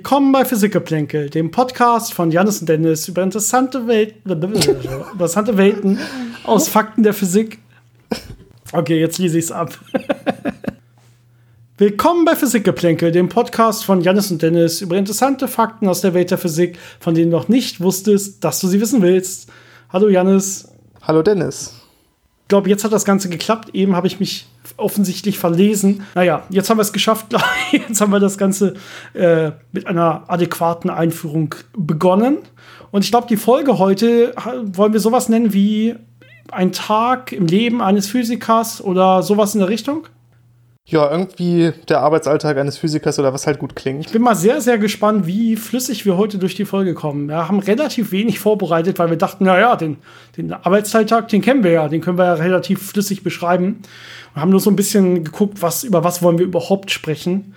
Willkommen bei Physikgeplänkel, dem Podcast von Janis und Dennis über interessante, Welt interessante Welten aus Fakten der Physik. Okay, jetzt lese ich es ab. Willkommen bei Physikgeplänkel, dem Podcast von Janis und Dennis über interessante Fakten aus der Welt der Physik, von denen du noch nicht wusstest, dass du sie wissen willst. Hallo Janis. Hallo Dennis. Ich glaube, jetzt hat das Ganze geklappt. Eben habe ich mich offensichtlich verlesen. Naja, jetzt haben wir es geschafft. Jetzt haben wir das Ganze äh, mit einer adäquaten Einführung begonnen. Und ich glaube, die Folge heute wollen wir sowas nennen wie ein Tag im Leben eines Physikers oder sowas in der Richtung. Ja, irgendwie der Arbeitsalltag eines Physikers oder was halt gut klingt. Ich bin mal sehr, sehr gespannt, wie flüssig wir heute durch die Folge kommen. Wir haben relativ wenig vorbereitet, weil wir dachten, naja, den, den Arbeitsalltag, den kennen wir ja, den können wir ja relativ flüssig beschreiben. Wir haben nur so ein bisschen geguckt, was, über was wollen wir überhaupt sprechen.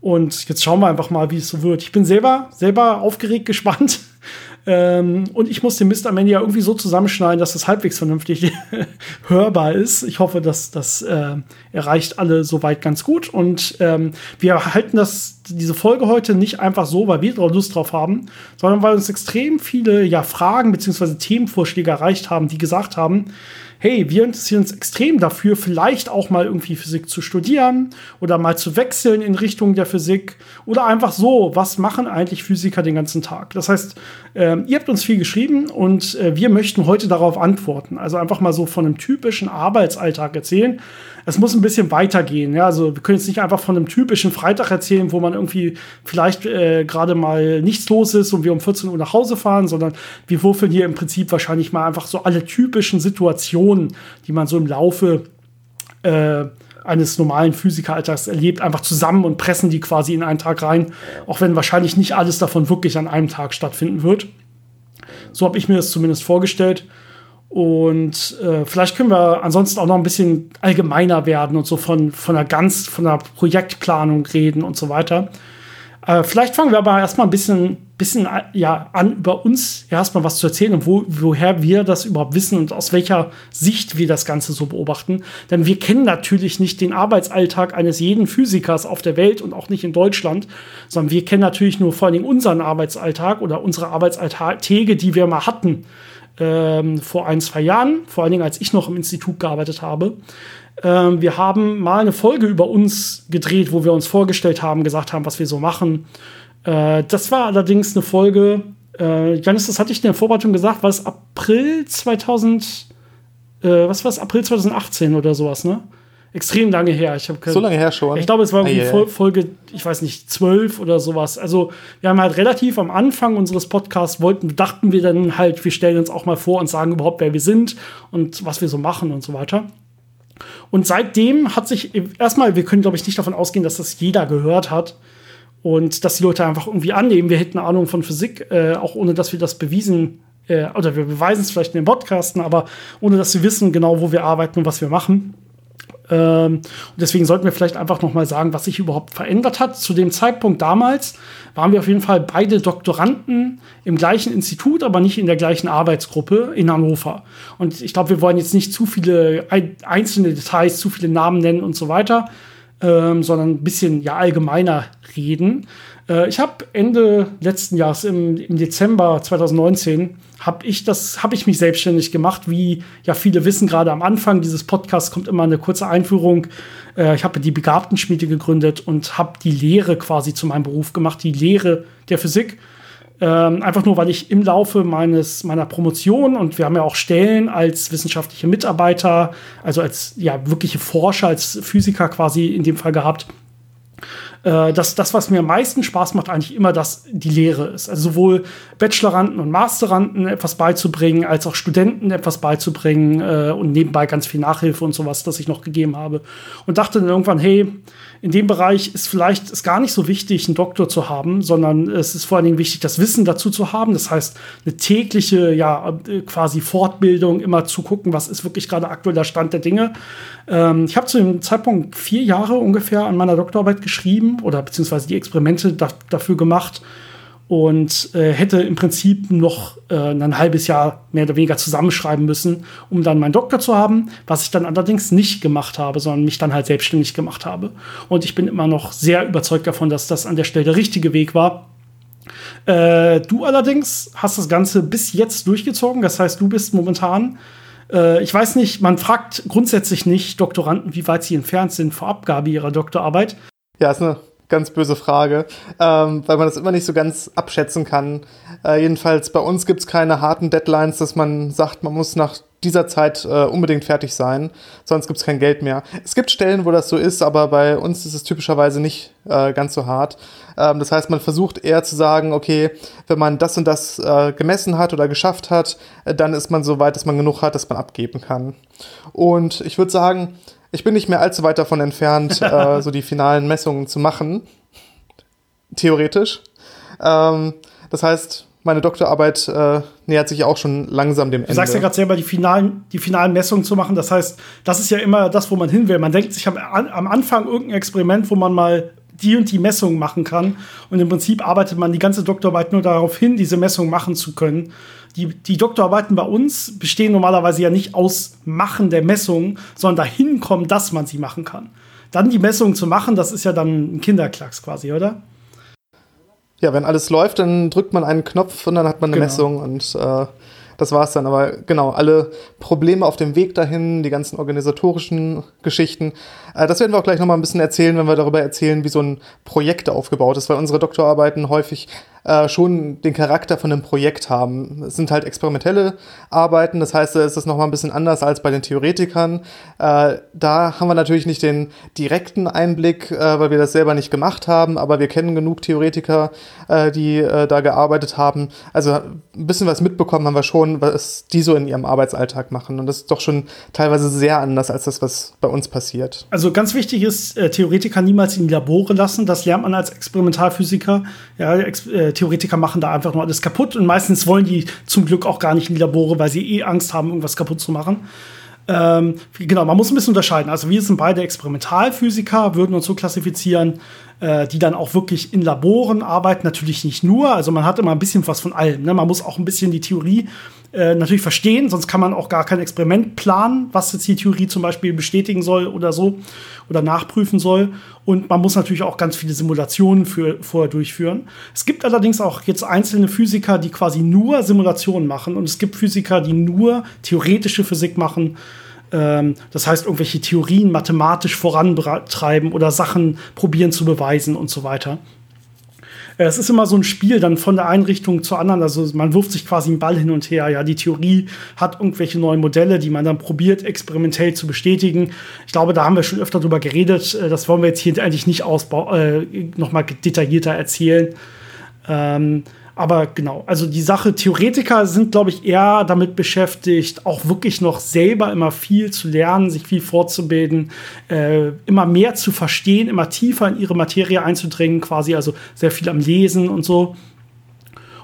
Und jetzt schauen wir einfach mal, wie es so wird. Ich bin selber, selber aufgeregt, gespannt. Ähm, und ich muss den Mist am Ende ja irgendwie so zusammenschneiden, dass das halbwegs vernünftig hörbar ist. Ich hoffe, dass das äh, erreicht alle soweit ganz gut. Und ähm, wir halten das, diese Folge heute nicht einfach so, weil wir Lust drauf haben, sondern weil uns extrem viele ja, Fragen bzw. Themenvorschläge erreicht haben, die gesagt haben, hey, wir interessieren uns extrem dafür, vielleicht auch mal irgendwie Physik zu studieren oder mal zu wechseln in Richtung der Physik oder einfach so, was machen eigentlich Physiker den ganzen Tag? Das heißt, äh, ihr habt uns viel geschrieben und äh, wir möchten heute darauf antworten. Also einfach mal so von einem typischen Arbeitsalltag erzählen es muss ein bisschen weitergehen. Ja? Also wir können jetzt nicht einfach von einem typischen Freitag erzählen, wo man irgendwie vielleicht äh, gerade mal nichts los ist und wir um 14 Uhr nach Hause fahren, sondern wir würfeln hier im Prinzip wahrscheinlich mal einfach so alle typischen Situationen, die man so im Laufe äh, eines normalen Physikeralltags erlebt, einfach zusammen und pressen die quasi in einen Tag rein, auch wenn wahrscheinlich nicht alles davon wirklich an einem Tag stattfinden wird. So habe ich mir das zumindest vorgestellt. Und äh, vielleicht können wir ansonsten auch noch ein bisschen allgemeiner werden und so von, von einer ganz, von einer Projektplanung reden und so weiter. Äh, vielleicht fangen wir aber erstmal ein bisschen, bisschen ja, an, über uns erstmal was zu erzählen und wo, woher wir das überhaupt wissen und aus welcher Sicht wir das Ganze so beobachten. Denn wir kennen natürlich nicht den Arbeitsalltag eines jeden Physikers auf der Welt und auch nicht in Deutschland, sondern wir kennen natürlich nur vor allen Dingen unseren Arbeitsalltag oder unsere Arbeitsalltage, die wir mal hatten ähm, vor ein, zwei Jahren, vor allen Dingen als ich noch im Institut gearbeitet habe. Ähm, wir haben mal eine Folge über uns gedreht, wo wir uns vorgestellt haben, gesagt haben, was wir so machen. Äh, das war allerdings eine Folge, äh, Janis, das hatte ich in der Vorbereitung gesagt, war es April 2000, äh, was war es, April 2018 oder sowas, ne? Extrem lange her. Ich so lange her schon. Ich glaube, es war ah, Folge, ich weiß nicht, zwölf oder sowas. Also wir haben halt relativ am Anfang unseres Podcasts wollten, dachten wir dann halt, wir stellen uns auch mal vor und sagen überhaupt, wer wir sind und was wir so machen und so weiter. Und seitdem hat sich erstmal, wir können glaube ich nicht davon ausgehen, dass das jeder gehört hat und dass die Leute einfach irgendwie annehmen, wir hätten Ahnung von Physik, äh, auch ohne dass wir das bewiesen äh, oder wir beweisen es vielleicht in den Podcasten, aber ohne dass sie wissen genau, wo wir arbeiten und was wir machen. Ähm, und deswegen sollten wir vielleicht einfach noch mal sagen, was sich überhaupt verändert hat. Zu dem Zeitpunkt damals waren wir auf jeden Fall beide Doktoranden im gleichen Institut, aber nicht in der gleichen Arbeitsgruppe in Hannover. Und ich glaube, wir wollen jetzt nicht zu viele einzelne Details, zu viele Namen nennen und so weiter, ähm, sondern ein bisschen ja allgemeiner reden. Äh, ich habe Ende letzten Jahres, im, im Dezember 2019, habe ich das, habe ich mich selbstständig gemacht, wie ja viele wissen, gerade am Anfang dieses Podcasts kommt immer eine kurze Einführung. Äh, ich habe die Begabtenschmiede gegründet und habe die Lehre quasi zu meinem Beruf gemacht, die Lehre der Physik. Ähm, einfach nur, weil ich im Laufe meines, meiner Promotion und wir haben ja auch Stellen als wissenschaftliche Mitarbeiter, also als ja wirkliche Forscher, als Physiker quasi in dem Fall gehabt, äh, dass das, was mir am meisten Spaß macht, eigentlich immer das die Lehre ist. Also sowohl Bacheloranden und Masteranden etwas beizubringen, als auch Studenten etwas beizubringen äh, und nebenbei ganz viel Nachhilfe und sowas, das ich noch gegeben habe. Und dachte dann irgendwann, hey, in dem Bereich ist vielleicht ist gar nicht so wichtig, einen Doktor zu haben, sondern es ist vor allen Dingen wichtig, das Wissen dazu zu haben. Das heißt, eine tägliche, ja, quasi Fortbildung, immer zu gucken, was ist wirklich gerade aktueller Stand der Dinge. Ähm, ich habe zu dem Zeitpunkt vier Jahre ungefähr an meiner Doktorarbeit geschrieben oder beziehungsweise die Experimente da, dafür gemacht und äh, hätte im Prinzip noch äh, ein halbes Jahr mehr oder weniger zusammenschreiben müssen, um dann meinen Doktor zu haben, was ich dann allerdings nicht gemacht habe, sondern mich dann halt selbstständig gemacht habe. Und ich bin immer noch sehr überzeugt davon, dass das an der Stelle der richtige Weg war. Äh, du allerdings hast das Ganze bis jetzt durchgezogen, das heißt, du bist momentan äh, ich weiß nicht, man fragt grundsätzlich nicht Doktoranden, wie weit sie entfernt sind vor Abgabe ihrer Doktorarbeit. Ja, ist eine ganz böse Frage, ähm, weil man das immer nicht so ganz abschätzen kann. Äh, jedenfalls bei uns gibt es keine harten Deadlines, dass man sagt, man muss nach dieser Zeit äh, unbedingt fertig sein, sonst gibt es kein Geld mehr. Es gibt Stellen, wo das so ist, aber bei uns ist es typischerweise nicht äh, ganz so hart. Ähm, das heißt, man versucht eher zu sagen, okay, wenn man das und das äh, gemessen hat oder geschafft hat, äh, dann ist man so weit, dass man genug hat, dass man abgeben kann. Und ich würde sagen, ich bin nicht mehr allzu weit davon entfernt, äh, so die finalen Messungen zu machen. Theoretisch. Ähm, das heißt, meine Doktorarbeit äh, nähert sich auch schon langsam dem Ende. Du sagst ja gerade selber, die finalen, die finalen Messungen zu machen. Das heißt, das ist ja immer das, wo man hin will. Man denkt sich am, am Anfang irgendein Experiment, wo man mal die und die Messungen machen kann. Und im Prinzip arbeitet man die ganze Doktorarbeit nur darauf hin, diese Messung machen zu können die, die Doktorarbeiten bei uns bestehen normalerweise ja nicht aus Machen der Messungen, sondern dahin kommen, dass man sie machen kann. Dann die Messungen zu machen, das ist ja dann ein Kinderklacks quasi, oder? Ja, wenn alles läuft, dann drückt man einen Knopf und dann hat man eine genau. Messung und äh, das war's dann. Aber genau, alle Probleme auf dem Weg dahin, die ganzen organisatorischen Geschichten, äh, das werden wir auch gleich nochmal ein bisschen erzählen, wenn wir darüber erzählen, wie so ein Projekt aufgebaut ist, weil unsere Doktorarbeiten häufig äh, schon den Charakter von einem Projekt haben. Es sind halt experimentelle Arbeiten, das heißt, es ist nochmal ein bisschen anders als bei den Theoretikern. Äh, da haben wir natürlich nicht den direkten Einblick, äh, weil wir das selber nicht gemacht haben, aber wir kennen genug Theoretiker, äh, die äh, da gearbeitet haben. Also ein bisschen was mitbekommen haben wir schon, was die so in ihrem Arbeitsalltag machen. Und das ist doch schon teilweise sehr anders als das, was bei uns passiert. Also ganz wichtig ist, äh, Theoretiker niemals in die Labore lassen. Das lernt man als Experimentalphysiker. Ja, Ex Theoretiker machen da einfach nur alles kaputt und meistens wollen die zum Glück auch gar nicht in die Labore, weil sie eh Angst haben, irgendwas kaputt zu machen. Ähm, genau, man muss ein bisschen unterscheiden. Also wir sind beide Experimentalphysiker, würden uns so klassifizieren, äh, die dann auch wirklich in Laboren arbeiten. Natürlich nicht nur, also man hat immer ein bisschen was von allem. Ne? Man muss auch ein bisschen die Theorie äh, natürlich verstehen, sonst kann man auch gar kein Experiment planen, was jetzt die Theorie zum Beispiel bestätigen soll oder so oder nachprüfen soll. Und man muss natürlich auch ganz viele Simulationen für, vorher durchführen. Es gibt allerdings auch jetzt einzelne Physiker, die quasi nur Simulationen machen und es gibt Physiker, die nur theoretische Physik machen. Ähm, das heißt, irgendwelche Theorien mathematisch vorantreiben oder Sachen probieren zu beweisen und so weiter. Es ist immer so ein Spiel dann von der Einrichtung zur anderen. Also man wirft sich quasi einen Ball hin und her. Ja, die Theorie hat irgendwelche neuen Modelle, die man dann probiert, experimentell zu bestätigen. Ich glaube, da haben wir schon öfter drüber geredet. Äh, das wollen wir jetzt hier eigentlich nicht ausbau äh, noch mal detaillierter erzählen. Ähm, aber genau, also die Sache, Theoretiker sind, glaube ich, eher damit beschäftigt, auch wirklich noch selber immer viel zu lernen, sich viel fortzubilden, äh, immer mehr zu verstehen, immer tiefer in ihre Materie einzudringen, quasi, also sehr viel am Lesen und so.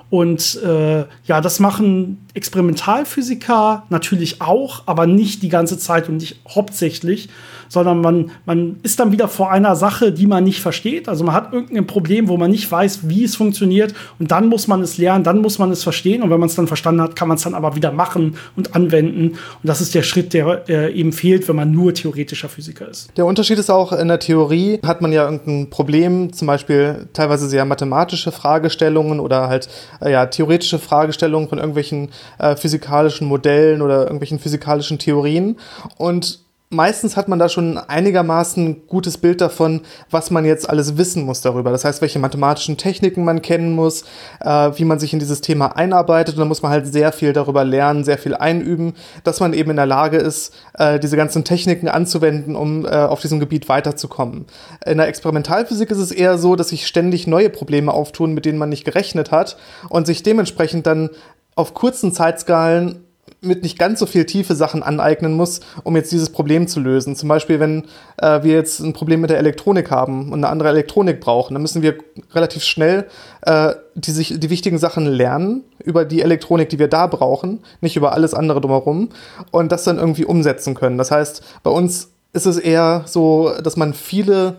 Und äh, ja, das machen Experimentalphysiker natürlich auch, aber nicht die ganze Zeit und nicht hauptsächlich, sondern man, man ist dann wieder vor einer Sache, die man nicht versteht. Also man hat irgendein Problem, wo man nicht weiß, wie es funktioniert und dann muss man es lernen, dann muss man es verstehen und wenn man es dann verstanden hat, kann man es dann aber wieder machen und anwenden. Und das ist der Schritt, der äh, eben fehlt, wenn man nur theoretischer Physiker ist. Der Unterschied ist auch, in der Theorie hat man ja irgendein Problem, zum Beispiel teilweise sehr mathematische Fragestellungen oder halt äh, ja, theoretische Fragestellungen von irgendwelchen äh, physikalischen Modellen oder irgendwelchen physikalischen Theorien. Und meistens hat man da schon einigermaßen gutes Bild davon, was man jetzt alles wissen muss darüber. Das heißt, welche mathematischen Techniken man kennen muss, äh, wie man sich in dieses Thema einarbeitet. Und dann muss man halt sehr viel darüber lernen, sehr viel einüben, dass man eben in der Lage ist, äh, diese ganzen Techniken anzuwenden, um äh, auf diesem Gebiet weiterzukommen. In der Experimentalphysik ist es eher so, dass sich ständig neue Probleme auftun, mit denen man nicht gerechnet hat und sich dementsprechend dann auf kurzen Zeitskalen mit nicht ganz so viel tiefe Sachen aneignen muss, um jetzt dieses Problem zu lösen. Zum Beispiel, wenn äh, wir jetzt ein Problem mit der Elektronik haben und eine andere Elektronik brauchen, dann müssen wir relativ schnell äh, die, sich, die wichtigen Sachen lernen über die Elektronik, die wir da brauchen, nicht über alles andere drumherum und das dann irgendwie umsetzen können. Das heißt, bei uns ist es eher so, dass man viele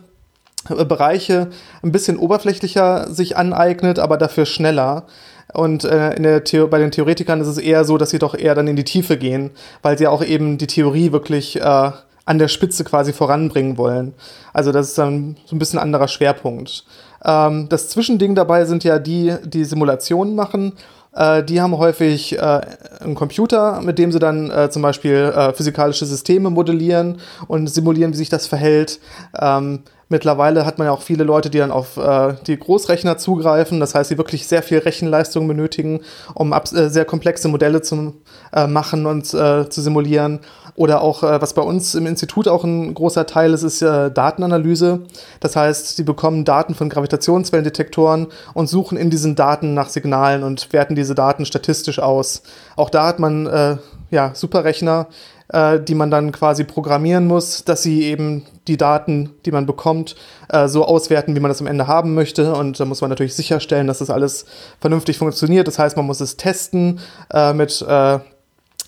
Bereiche ein bisschen oberflächlicher sich aneignet, aber dafür schneller. Und äh, in der bei den Theoretikern ist es eher so, dass sie doch eher dann in die Tiefe gehen, weil sie auch eben die Theorie wirklich äh, an der Spitze quasi voranbringen wollen. Also das ist dann so ein bisschen anderer Schwerpunkt. Ähm, das Zwischending dabei sind ja die, die Simulationen machen. Äh, die haben häufig äh, einen Computer, mit dem sie dann äh, zum Beispiel äh, physikalische Systeme modellieren und simulieren, wie sich das verhält. Ähm, Mittlerweile hat man ja auch viele Leute, die dann auf äh, die Großrechner zugreifen, das heißt, die wirklich sehr viel Rechenleistung benötigen, um äh, sehr komplexe Modelle zu äh, machen und äh, zu simulieren. Oder auch, äh, was bei uns im Institut auch ein großer Teil ist, ist äh, Datenanalyse. Das heißt, sie bekommen Daten von Gravitationswellendetektoren und suchen in diesen Daten nach Signalen und werten diese Daten statistisch aus. Auch da hat man ja, Superrechner, äh, die man dann quasi programmieren muss, dass sie eben die Daten, die man bekommt, äh, so auswerten, wie man das am Ende haben möchte. Und da muss man natürlich sicherstellen, dass das alles vernünftig funktioniert. Das heißt, man muss es testen äh, mit äh,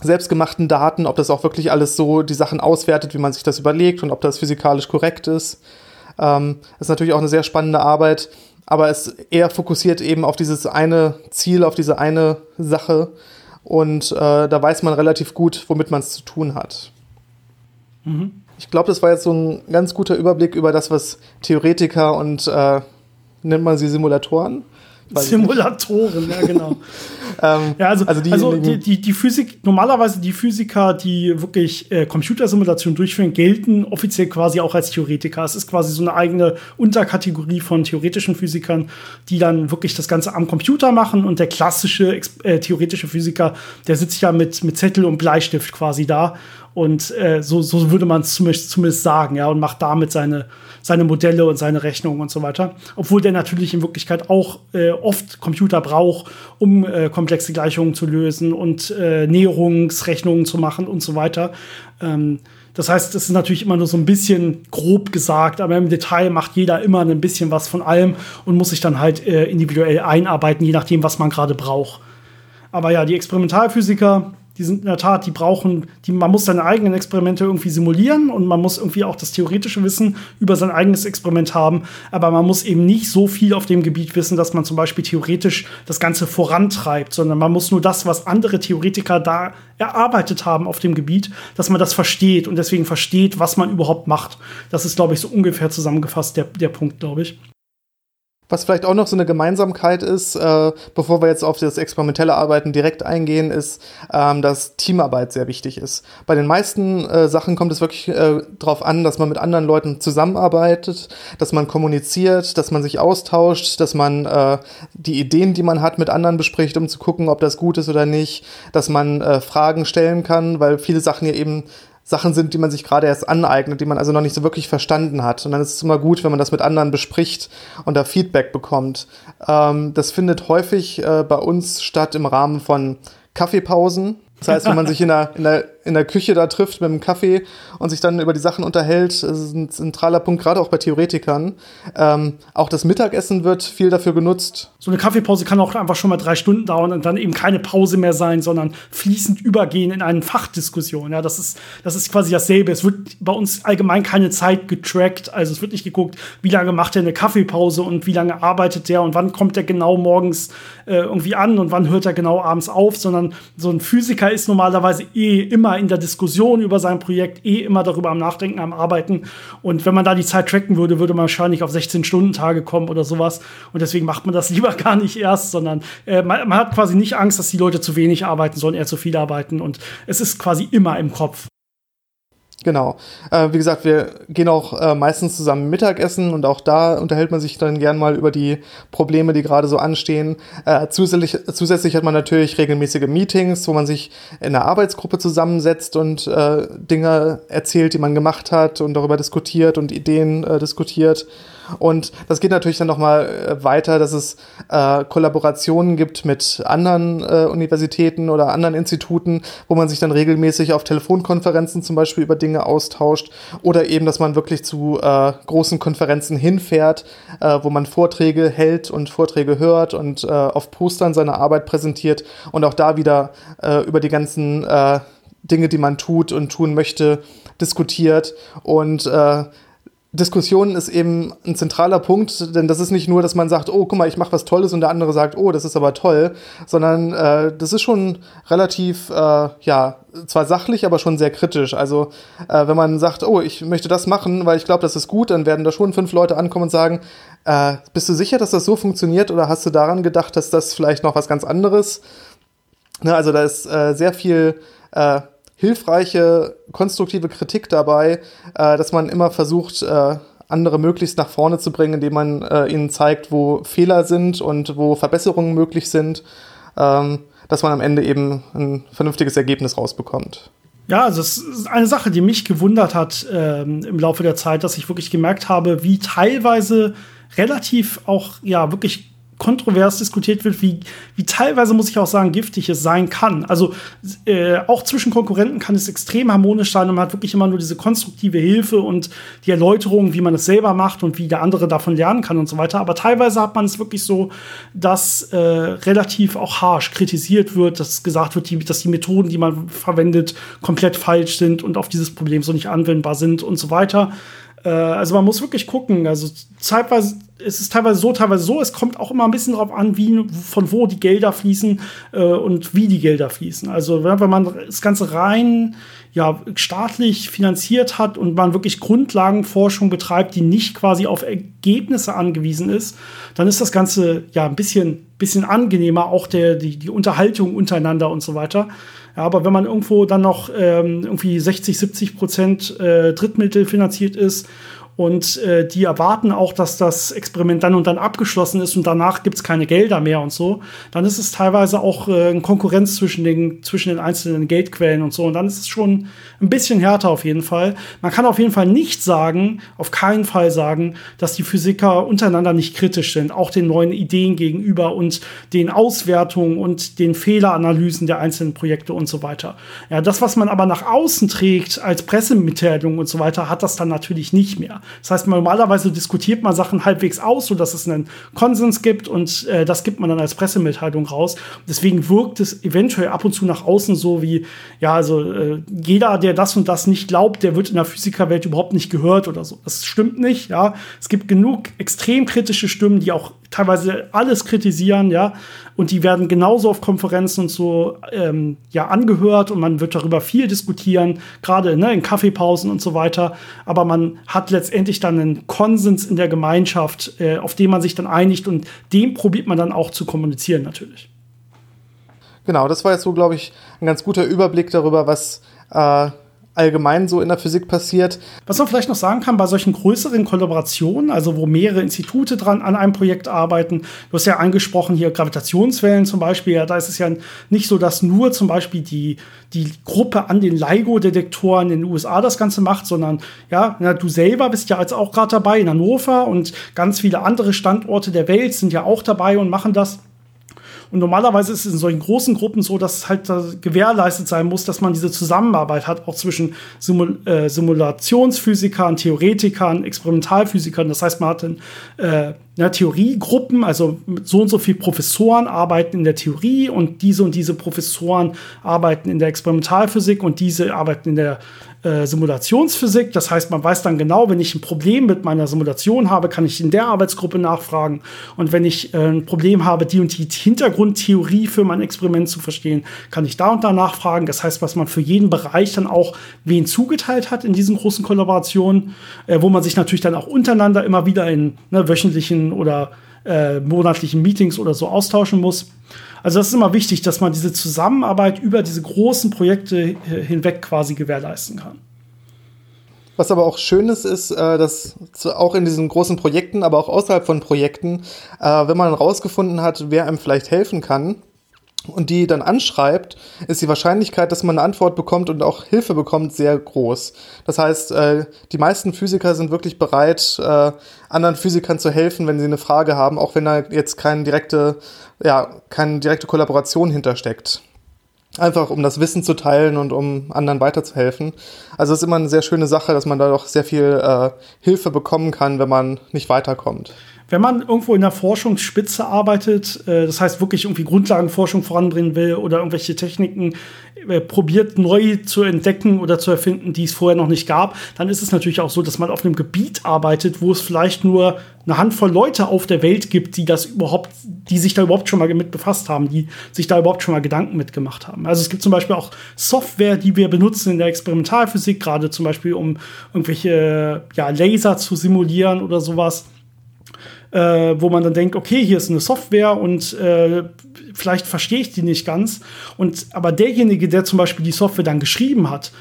selbstgemachten Daten, ob das auch wirklich alles so die Sachen auswertet, wie man sich das überlegt und ob das physikalisch korrekt ist. Ähm, das ist natürlich auch eine sehr spannende Arbeit, aber es eher fokussiert eben auf dieses eine Ziel, auf diese eine Sache und äh, da weiß man relativ gut, womit man es zu tun hat. Mhm. Ich glaube, das war jetzt so ein ganz guter Überblick über das, was Theoretiker und äh, nennt man sie Simulatoren Simulatoren, ja, genau. ähm, ja, also, also, die, also die, die, die, Physik, normalerweise die Physiker, die wirklich äh, Computersimulationen durchführen, gelten offiziell quasi auch als Theoretiker. Es ist quasi so eine eigene Unterkategorie von theoretischen Physikern, die dann wirklich das Ganze am Computer machen und der klassische äh, theoretische Physiker, der sitzt ja mit, mit Zettel und Bleistift quasi da und äh, so, so würde man es zumindest, zumindest sagen, ja, und macht damit seine, seine Modelle und seine Rechnungen und so weiter. Obwohl der natürlich in Wirklichkeit auch äh, oft Computer braucht, um äh, komplexe Gleichungen zu lösen und äh, Näherungsrechnungen zu machen und so weiter. Ähm, das heißt, das ist natürlich immer nur so ein bisschen grob gesagt, aber im Detail macht jeder immer ein bisschen was von allem und muss sich dann halt äh, individuell einarbeiten, je nachdem, was man gerade braucht. Aber ja, die Experimentalphysiker, die sind in der Tat, die brauchen, die, man muss seine eigenen Experimente irgendwie simulieren und man muss irgendwie auch das theoretische Wissen über sein eigenes Experiment haben. Aber man muss eben nicht so viel auf dem Gebiet wissen, dass man zum Beispiel theoretisch das Ganze vorantreibt, sondern man muss nur das, was andere Theoretiker da erarbeitet haben auf dem Gebiet, dass man das versteht und deswegen versteht, was man überhaupt macht. Das ist, glaube ich, so ungefähr zusammengefasst der, der Punkt, glaube ich. Was vielleicht auch noch so eine Gemeinsamkeit ist, äh, bevor wir jetzt auf das experimentelle Arbeiten direkt eingehen, ist, ähm, dass Teamarbeit sehr wichtig ist. Bei den meisten äh, Sachen kommt es wirklich äh, darauf an, dass man mit anderen Leuten zusammenarbeitet, dass man kommuniziert, dass man sich austauscht, dass man äh, die Ideen, die man hat, mit anderen bespricht, um zu gucken, ob das gut ist oder nicht, dass man äh, Fragen stellen kann, weil viele Sachen ja eben Sachen sind, die man sich gerade erst aneignet, die man also noch nicht so wirklich verstanden hat. Und dann ist es immer gut, wenn man das mit anderen bespricht und da Feedback bekommt. Ähm, das findet häufig äh, bei uns statt im Rahmen von Kaffeepausen. Das heißt, wenn man sich in der, in der in der Küche da trifft mit einem Kaffee und sich dann über die Sachen unterhält, das ist ein zentraler Punkt, gerade auch bei Theoretikern. Ähm, auch das Mittagessen wird viel dafür genutzt. So eine Kaffeepause kann auch einfach schon mal drei Stunden dauern und dann eben keine Pause mehr sein, sondern fließend übergehen in eine Fachdiskussion. Ja, das ist, das ist quasi dasselbe. Es wird bei uns allgemein keine Zeit getrackt. Also es wird nicht geguckt, wie lange macht er eine Kaffeepause und wie lange arbeitet der und wann kommt er genau morgens äh, irgendwie an und wann hört er genau abends auf, sondern so ein Physiker ist normalerweise eh immer in der Diskussion über sein Projekt, eh immer darüber am Nachdenken, am Arbeiten. Und wenn man da die Zeit tracken würde, würde man wahrscheinlich auf 16-Stunden-Tage kommen oder sowas. Und deswegen macht man das lieber gar nicht erst, sondern äh, man, man hat quasi nicht Angst, dass die Leute zu wenig arbeiten, sondern eher zu viel arbeiten. Und es ist quasi immer im Kopf. Genau. Äh, wie gesagt, wir gehen auch äh, meistens zusammen Mittagessen und auch da unterhält man sich dann gern mal über die Probleme, die gerade so anstehen. Äh, zusätzlich, zusätzlich hat man natürlich regelmäßige Meetings, wo man sich in einer Arbeitsgruppe zusammensetzt und äh, Dinge erzählt, die man gemacht hat und darüber diskutiert und Ideen äh, diskutiert. Und das geht natürlich dann nochmal äh, weiter, dass es äh, Kollaborationen gibt mit anderen äh, Universitäten oder anderen Instituten, wo man sich dann regelmäßig auf Telefonkonferenzen zum Beispiel über Dinge austauscht oder eben, dass man wirklich zu äh, großen Konferenzen hinfährt, äh, wo man Vorträge hält und Vorträge hört und äh, auf Postern seine Arbeit präsentiert und auch da wieder über die ganzen Dinge, die man tut und tun möchte, diskutiert. Und äh, Diskussion ist eben ein zentraler Punkt, denn das ist nicht nur, dass man sagt, oh, guck mal, ich mache was Tolles und der andere sagt, oh, das ist aber toll, sondern äh, das ist schon relativ, äh, ja, zwar sachlich, aber schon sehr kritisch. Also äh, wenn man sagt, oh, ich möchte das machen, weil ich glaube, das ist gut, dann werden da schon fünf Leute ankommen und sagen, äh, bist du sicher, dass das so funktioniert oder hast du daran gedacht, dass das vielleicht noch was ganz anderes? Ne, also da ist äh, sehr viel äh, hilfreiche, konstruktive Kritik dabei, äh, dass man immer versucht, äh, andere möglichst nach vorne zu bringen, indem man äh, ihnen zeigt, wo Fehler sind und wo Verbesserungen möglich sind, ähm, dass man am Ende eben ein vernünftiges Ergebnis rausbekommt. Ja, also es ist eine Sache, die mich gewundert hat ähm, im Laufe der Zeit, dass ich wirklich gemerkt habe, wie teilweise relativ auch ja wirklich kontrovers diskutiert wird, wie, wie teilweise, muss ich auch sagen, giftig es sein kann. Also äh, auch zwischen Konkurrenten kann es extrem harmonisch sein und man hat wirklich immer nur diese konstruktive Hilfe und die Erläuterung, wie man es selber macht und wie der andere davon lernen kann und so weiter. Aber teilweise hat man es wirklich so, dass äh, relativ auch harsh kritisiert wird, dass gesagt wird, die, dass die Methoden, die man verwendet, komplett falsch sind und auf dieses Problem so nicht anwendbar sind und so weiter. Äh, also man muss wirklich gucken. Also zeitweise es ist teilweise so, teilweise so. Es kommt auch immer ein bisschen darauf an, wie, von wo die Gelder fließen äh, und wie die Gelder fließen. Also wenn man das Ganze rein ja, staatlich finanziert hat und man wirklich Grundlagenforschung betreibt, die nicht quasi auf Ergebnisse angewiesen ist, dann ist das Ganze ja ein bisschen, bisschen angenehmer, auch der, die, die Unterhaltung untereinander und so weiter. Ja, aber wenn man irgendwo dann noch ähm, irgendwie 60, 70 Prozent äh, Drittmittel finanziert ist und äh, die erwarten auch, dass das Experiment dann und dann abgeschlossen ist und danach gibt es keine Gelder mehr und so. Dann ist es teilweise auch äh, eine Konkurrenz zwischen den, zwischen den einzelnen Geldquellen und so. Und dann ist es schon ein bisschen härter auf jeden Fall. Man kann auf jeden Fall nicht sagen, auf keinen Fall sagen, dass die Physiker untereinander nicht kritisch sind, auch den neuen Ideen gegenüber und den Auswertungen und den Fehleranalysen der einzelnen Projekte und so weiter. Ja, das, was man aber nach außen trägt als Pressemitteilung und so weiter, hat das dann natürlich nicht mehr. Das heißt, normalerweise diskutiert man Sachen halbwegs aus, sodass es einen Konsens gibt und äh, das gibt man dann als Pressemitteilung raus. Deswegen wirkt es eventuell ab und zu nach außen so wie, ja, also äh, jeder, der das und das nicht glaubt, der wird in der Physikerwelt überhaupt nicht gehört oder so. Das stimmt nicht, ja. Es gibt genug extrem kritische Stimmen, die auch teilweise alles kritisieren, ja. Und die werden genauso auf Konferenzen und so ähm, ja angehört und man wird darüber viel diskutieren, gerade ne, in Kaffeepausen und so weiter. Aber man hat letztendlich dann einen Konsens in der Gemeinschaft, äh, auf den man sich dann einigt und dem probiert man dann auch zu kommunizieren natürlich. Genau, das war jetzt so, glaube ich, ein ganz guter Überblick darüber, was äh, allgemein so in der Physik passiert. Was man vielleicht noch sagen kann, bei solchen größeren Kollaborationen, also wo mehrere Institute dran an einem Projekt arbeiten, du hast ja angesprochen hier Gravitationswellen zum Beispiel, ja, da ist es ja nicht so, dass nur zum Beispiel die, die Gruppe an den LIGO-Detektoren in den USA das Ganze macht, sondern ja, na, du selber bist ja jetzt auch gerade dabei in Hannover und ganz viele andere Standorte der Welt sind ja auch dabei und machen das. Und normalerweise ist es in solchen großen Gruppen so, dass halt gewährleistet sein muss, dass man diese Zusammenarbeit hat, auch zwischen Simul äh, Simulationsphysikern, Theoretikern, Experimentalphysikern. Das heißt, man hat dann äh, ja, Theoriegruppen, also so und so viele Professoren arbeiten in der Theorie und diese und diese Professoren arbeiten in der Experimentalphysik und diese arbeiten in der äh, Simulationsphysik. Das heißt, man weiß dann genau, wenn ich ein Problem mit meiner Simulation habe, kann ich in der Arbeitsgruppe nachfragen. Und wenn ich äh, ein Problem habe, die und die Hintergrundtheorie für mein Experiment zu verstehen, kann ich da und da nachfragen. Das heißt, was man für jeden Bereich dann auch wen zugeteilt hat in diesen großen Kollaborationen, äh, wo man sich natürlich dann auch untereinander immer wieder in ne, wöchentlichen oder monatlichen Meetings oder so austauschen muss. Also das ist immer wichtig, dass man diese Zusammenarbeit über diese großen Projekte hinweg quasi gewährleisten kann. Was aber auch schön ist, ist, äh, dass auch in diesen großen Projekten, aber auch außerhalb von Projekten, äh, wenn man rausgefunden hat, wer einem vielleicht helfen kann, und die dann anschreibt, ist die Wahrscheinlichkeit, dass man eine Antwort bekommt und auch Hilfe bekommt, sehr groß. Das heißt, äh, die meisten Physiker sind wirklich bereit, äh, anderen Physikern zu helfen, wenn sie eine Frage haben, auch wenn da jetzt keine direkte, ja, keine direkte Kollaboration hintersteckt. Einfach um das Wissen zu teilen und um anderen weiterzuhelfen. Also es ist immer eine sehr schöne Sache, dass man da doch sehr viel äh, Hilfe bekommen kann, wenn man nicht weiterkommt wenn man irgendwo in der Forschungsspitze arbeitet, äh, das heißt wirklich irgendwie Grundlagenforschung voranbringen will oder irgendwelche Techniken äh, probiert neu zu entdecken oder zu erfinden, die es vorher noch nicht gab, dann ist es natürlich auch so, dass man auf einem Gebiet arbeitet, wo es vielleicht nur eine Handvoll Leute auf der Welt gibt, die das überhaupt, die sich da überhaupt schon mal mit befasst haben, die sich da überhaupt schon mal Gedanken mitgemacht haben. Also es gibt zum Beispiel auch Software, die wir benutzen in der Experimentalphysik, gerade zum Beispiel um irgendwelche ja, Laser zu simulieren oder sowas äh, wo man dann denkt, okay, hier ist eine Software und äh, vielleicht verstehe ich die nicht ganz. Und aber derjenige, der zum Beispiel die Software dann geschrieben hat,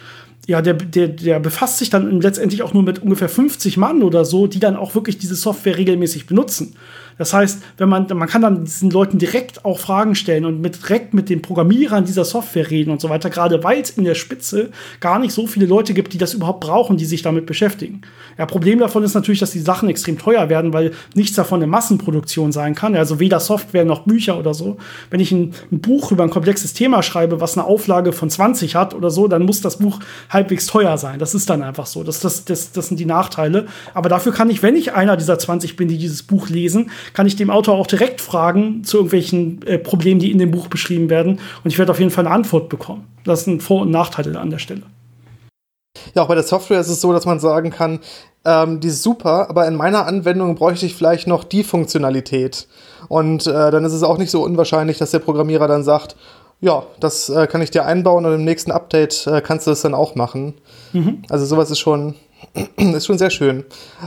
ja, der, der, der befasst sich dann letztendlich auch nur mit ungefähr 50 Mann oder so, die dann auch wirklich diese Software regelmäßig benutzen. Das heißt, wenn man, man kann dann diesen Leuten direkt auch Fragen stellen und mit, direkt mit den Programmierern dieser Software reden und so weiter, gerade weil es in der Spitze gar nicht so viele Leute gibt, die das überhaupt brauchen, die sich damit beschäftigen. Ja, Problem davon ist natürlich, dass die Sachen extrem teuer werden, weil nichts davon eine Massenproduktion sein kann. Also weder Software noch Bücher oder so. Wenn ich ein, ein Buch über ein komplexes Thema schreibe, was eine Auflage von 20 hat oder so, dann muss das Buch halbwegs teuer sein. Das ist dann einfach so. Das, das, das, das sind die Nachteile. Aber dafür kann ich, wenn ich einer dieser 20 bin, die dieses Buch lesen, kann ich dem Autor auch direkt fragen zu irgendwelchen äh, Problemen, die in dem Buch beschrieben werden. Und ich werde auf jeden Fall eine Antwort bekommen. Das sind Vor- und Nachteile an der Stelle. Ja, auch bei der Software ist es so, dass man sagen kann, ähm, die ist super, aber in meiner Anwendung bräuchte ich vielleicht noch die Funktionalität. Und äh, dann ist es auch nicht so unwahrscheinlich, dass der Programmierer dann sagt, ja, das äh, kann ich dir einbauen und im nächsten Update äh, kannst du das dann auch machen. Mhm. Also sowas ist schon, ist schon sehr schön.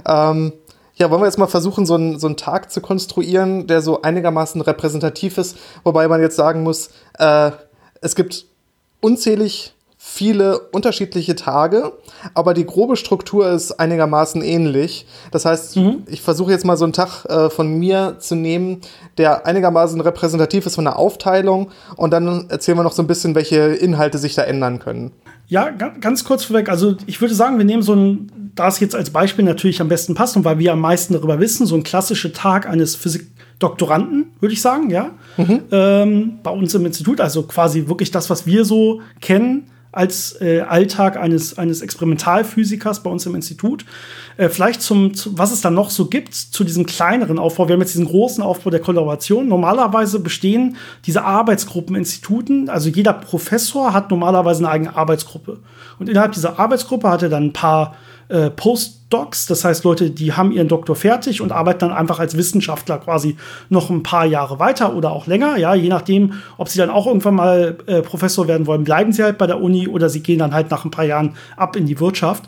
Ähm, ja, wollen wir jetzt mal versuchen, so einen, so einen Tag zu konstruieren, der so einigermaßen repräsentativ ist, wobei man jetzt sagen muss, äh, es gibt unzählig viele unterschiedliche Tage, aber die grobe Struktur ist einigermaßen ähnlich. Das heißt, mhm. ich versuche jetzt mal so einen Tag äh, von mir zu nehmen, der einigermaßen repräsentativ ist von der Aufteilung und dann erzählen wir noch so ein bisschen, welche Inhalte sich da ändern können. Ja, ganz kurz vorweg. Also ich würde sagen, wir nehmen so ein, da es jetzt als Beispiel natürlich am besten passt und weil wir am meisten darüber wissen, so ein klassischer Tag eines Physikdoktoranden, würde ich sagen, ja. Mhm. Ähm, bei uns im Institut, also quasi wirklich das, was wir so kennen als äh, Alltag eines, eines Experimentalphysikers bei uns im Institut. Äh, vielleicht zum, zu, was es dann noch so gibt, zu diesem kleineren Aufbau. Wir haben jetzt diesen großen Aufbau der Kollaboration. Normalerweise bestehen diese Arbeitsgruppen Instituten, also jeder Professor hat normalerweise eine eigene Arbeitsgruppe. Und innerhalb dieser Arbeitsgruppe hat er dann ein paar äh, Postdocs, das heißt Leute, die haben ihren Doktor fertig und arbeiten dann einfach als Wissenschaftler quasi noch ein paar Jahre weiter oder auch länger, ja, je nachdem, ob sie dann auch irgendwann mal äh, Professor werden wollen, bleiben sie halt bei der Uni oder sie gehen dann halt nach ein paar Jahren ab in die Wirtschaft.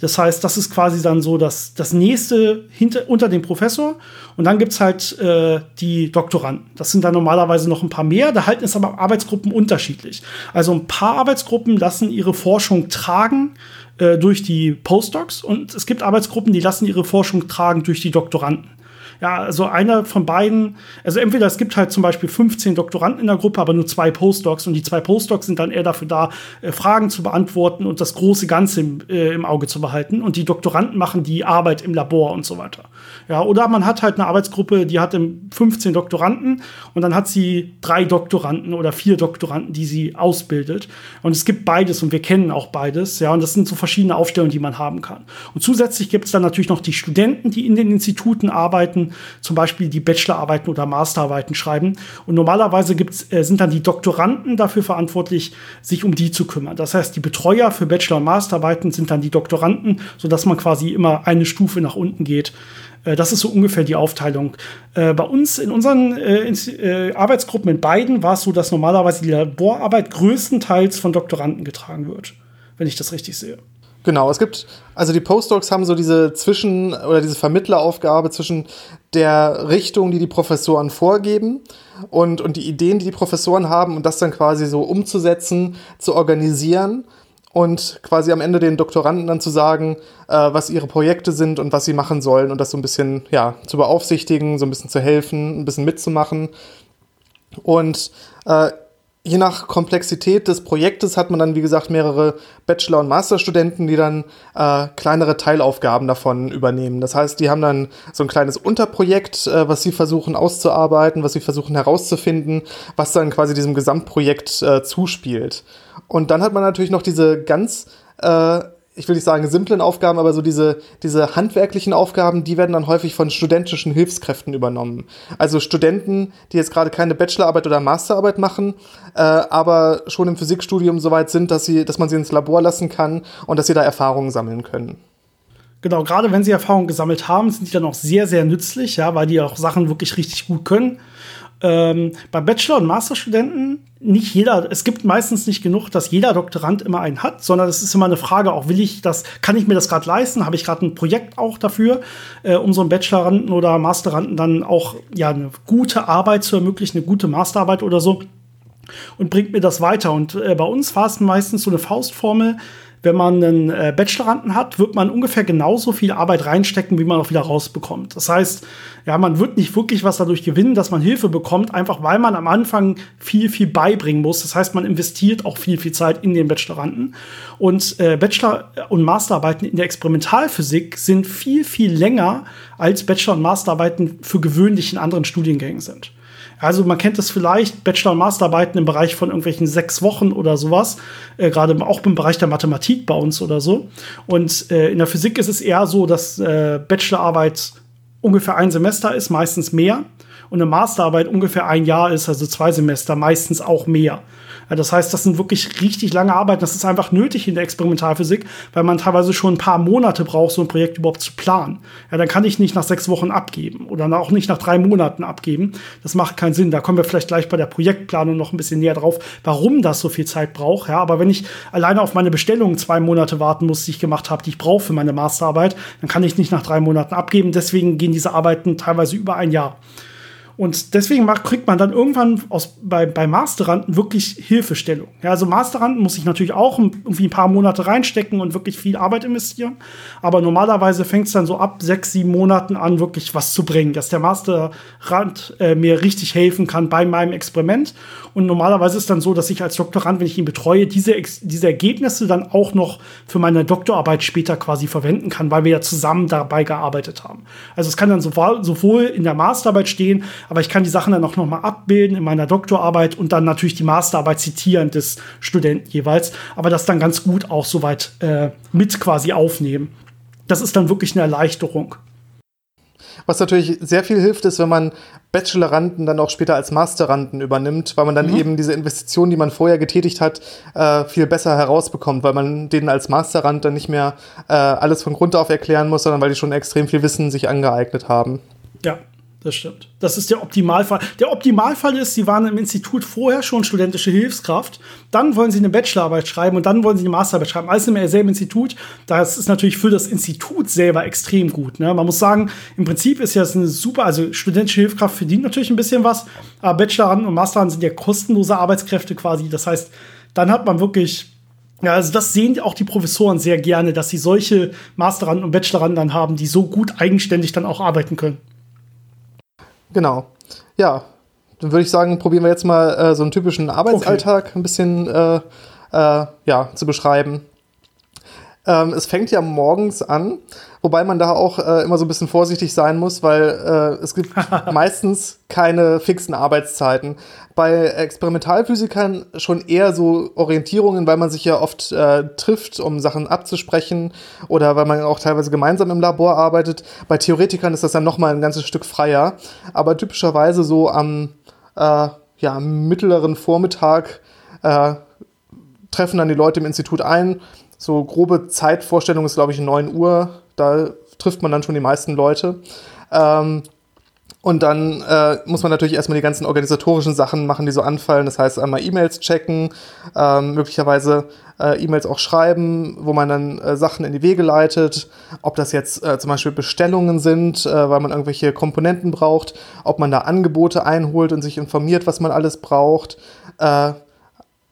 Das heißt, das ist quasi dann so das, das nächste hinter, unter dem Professor. Und dann gibt's halt äh, die Doktoranden. Das sind dann normalerweise noch ein paar mehr. Da halten es aber Arbeitsgruppen unterschiedlich. Also ein paar Arbeitsgruppen lassen ihre Forschung tragen äh, durch die Postdocs und es gibt Arbeitsgruppen, die lassen ihre Forschung tragen durch die Doktoranden. Ja, also einer von beiden, also entweder es gibt halt zum Beispiel 15 Doktoranden in der Gruppe, aber nur zwei Postdocs und die zwei Postdocs sind dann eher dafür da, äh, Fragen zu beantworten und das große Ganze im, äh, im Auge zu behalten und die Doktoranden machen die Arbeit im Labor und so weiter. Ja, oder man hat halt eine Arbeitsgruppe, die hat 15 Doktoranden und dann hat sie drei Doktoranden oder vier Doktoranden, die sie ausbildet. Und es gibt beides und wir kennen auch beides. Ja, und das sind so verschiedene Aufstellungen, die man haben kann. Und zusätzlich gibt es dann natürlich noch die Studenten, die in den Instituten arbeiten, zum Beispiel die Bachelorarbeiten oder Masterarbeiten schreiben. Und normalerweise gibt's, äh, sind dann die Doktoranden dafür verantwortlich, sich um die zu kümmern. Das heißt, die Betreuer für Bachelor- und Masterarbeiten sind dann die Doktoranden, sodass man quasi immer eine Stufe nach unten geht. Äh, das ist so ungefähr die Aufteilung. Äh, bei uns in unseren äh, Arbeitsgruppen in beiden war es so, dass normalerweise die Laborarbeit größtenteils von Doktoranden getragen wird, wenn ich das richtig sehe. Genau, es gibt, also die Postdocs haben so diese Zwischen- oder diese Vermittleraufgabe zwischen der Richtung, die die Professoren vorgeben und, und die Ideen, die die Professoren haben und das dann quasi so umzusetzen, zu organisieren und quasi am Ende den Doktoranden dann zu sagen, äh, was ihre Projekte sind und was sie machen sollen und das so ein bisschen ja, zu beaufsichtigen, so ein bisschen zu helfen, ein bisschen mitzumachen. Und äh, je nach Komplexität des Projektes hat man dann, wie gesagt, mehrere Bachelor- und Masterstudenten, die dann äh, kleinere Teilaufgaben davon übernehmen. Das heißt, die haben dann so ein kleines Unterprojekt, äh, was sie versuchen auszuarbeiten, was sie versuchen herauszufinden, was dann quasi diesem Gesamtprojekt äh, zuspielt. Und dann hat man natürlich noch diese ganz äh, ich will nicht sagen simplen Aufgaben, aber so diese, diese handwerklichen Aufgaben, die werden dann häufig von studentischen Hilfskräften übernommen. Also Studenten, die jetzt gerade keine Bachelorarbeit oder Masterarbeit machen, äh, aber schon im Physikstudium so weit sind, dass, sie, dass man sie ins Labor lassen kann und dass sie da Erfahrungen sammeln können. Genau, gerade wenn sie Erfahrungen gesammelt haben, sind die dann auch sehr, sehr nützlich, ja, weil die auch Sachen wirklich richtig gut können. Ähm, bei Bachelor- und Masterstudenten nicht jeder, es gibt meistens nicht genug, dass jeder Doktorand immer einen hat, sondern es ist immer eine Frage, auch will ich das, kann ich mir das gerade leisten? Habe ich gerade ein Projekt auch dafür, äh, um so einem Bacheloranden oder Masteranden dann auch ja eine gute Arbeit zu ermöglichen, eine gute Masterarbeit oder so und bringt mir das weiter. Und äh, bei uns war es meistens so eine Faustformel, wenn man einen äh, Bacheloranden hat, wird man ungefähr genauso viel Arbeit reinstecken, wie man auch wieder rausbekommt. Das heißt, ja, man wird nicht wirklich was dadurch gewinnen, dass man Hilfe bekommt, einfach weil man am Anfang viel, viel beibringen muss. Das heißt, man investiert auch viel, viel Zeit in den Bacheloranden. Und äh, Bachelor- und Masterarbeiten in der Experimentalphysik sind viel, viel länger als Bachelor- und Masterarbeiten für gewöhnlich in anderen Studiengängen sind. Also man kennt es vielleicht, Bachelor- und Masterarbeiten im Bereich von irgendwelchen sechs Wochen oder sowas, äh, gerade auch im Bereich der Mathematik bei uns oder so. Und äh, in der Physik ist es eher so, dass äh, Bachelorarbeit ungefähr ein Semester ist, meistens mehr. Und eine Masterarbeit ungefähr ein Jahr ist, also zwei Semester, meistens auch mehr. Das heißt, das sind wirklich richtig lange Arbeiten. Das ist einfach nötig in der Experimentalphysik, weil man teilweise schon ein paar Monate braucht, so ein Projekt überhaupt zu planen. Ja, dann kann ich nicht nach sechs Wochen abgeben oder auch nicht nach drei Monaten abgeben. Das macht keinen Sinn. Da kommen wir vielleicht gleich bei der Projektplanung noch ein bisschen näher drauf, warum das so viel Zeit braucht. Ja, aber wenn ich alleine auf meine Bestellungen zwei Monate warten muss, die ich gemacht habe, die ich brauche für meine Masterarbeit, dann kann ich nicht nach drei Monaten abgeben. Deswegen gehen diese Arbeiten teilweise über ein Jahr. Und deswegen macht, kriegt man dann irgendwann aus, bei, bei Masteranden wirklich Hilfestellung. Ja, also Masteranden muss ich natürlich auch irgendwie ein paar Monate reinstecken und wirklich viel Arbeit investieren. Aber normalerweise fängt es dann so ab sechs, sieben Monaten an, wirklich was zu bringen, dass der Masterand äh, mir richtig helfen kann bei meinem Experiment. Und normalerweise ist dann so, dass ich als Doktorand, wenn ich ihn betreue, diese, diese Ergebnisse dann auch noch für meine Doktorarbeit später quasi verwenden kann, weil wir ja zusammen dabei gearbeitet haben. Also es kann dann sowohl, sowohl in der Masterarbeit stehen, aber ich kann die Sachen dann auch noch mal abbilden in meiner Doktorarbeit und dann natürlich die Masterarbeit zitieren des Studenten jeweils, aber das dann ganz gut auch soweit äh, mit quasi aufnehmen. Das ist dann wirklich eine Erleichterung. Was natürlich sehr viel hilft, ist, wenn man Bacheloranden dann auch später als Masteranden übernimmt, weil man dann mhm. eben diese Investition, die man vorher getätigt hat, äh, viel besser herausbekommt, weil man denen als Masterand dann nicht mehr äh, alles von Grund auf erklären muss, sondern weil die schon extrem viel Wissen sich angeeignet haben. Ja, das stimmt. Das ist der Optimalfall. Der Optimalfall ist, sie waren im Institut vorher schon studentische Hilfskraft, dann wollen sie eine Bachelorarbeit schreiben und dann wollen sie eine Masterarbeit schreiben. Alles im selben Institut. Das ist natürlich für das Institut selber extrem gut. Ne? Man muss sagen, im Prinzip ist ja das eine super, also studentische Hilfskraft verdient natürlich ein bisschen was, aber Bacheloranden und Masteranden sind ja kostenlose Arbeitskräfte quasi. Das heißt, dann hat man wirklich ja, also das sehen auch die Professoren sehr gerne, dass sie solche Masteranden und Bacheloranden dann haben, die so gut eigenständig dann auch arbeiten können. Genau. Ja, dann würde ich sagen, probieren wir jetzt mal äh, so einen typischen Arbeitsalltag okay. ein bisschen äh, äh, ja, zu beschreiben. Ähm, es fängt ja morgens an, wobei man da auch äh, immer so ein bisschen vorsichtig sein muss, weil äh, es gibt meistens keine fixen Arbeitszeiten. Bei Experimentalphysikern schon eher so Orientierungen, weil man sich ja oft äh, trifft, um Sachen abzusprechen oder weil man auch teilweise gemeinsam im Labor arbeitet. Bei Theoretikern ist das dann nochmal ein ganzes Stück freier, aber typischerweise so am äh, ja, mittleren Vormittag äh, treffen dann die Leute im Institut ein, so grobe Zeitvorstellung ist, glaube ich, 9 Uhr. Da trifft man dann schon die meisten Leute. Ähm, und dann äh, muss man natürlich erstmal die ganzen organisatorischen Sachen machen, die so anfallen. Das heißt, einmal E-Mails checken, ähm, möglicherweise äh, E-Mails auch schreiben, wo man dann äh, Sachen in die Wege leitet. Ob das jetzt äh, zum Beispiel Bestellungen sind, äh, weil man irgendwelche Komponenten braucht, ob man da Angebote einholt und sich informiert, was man alles braucht.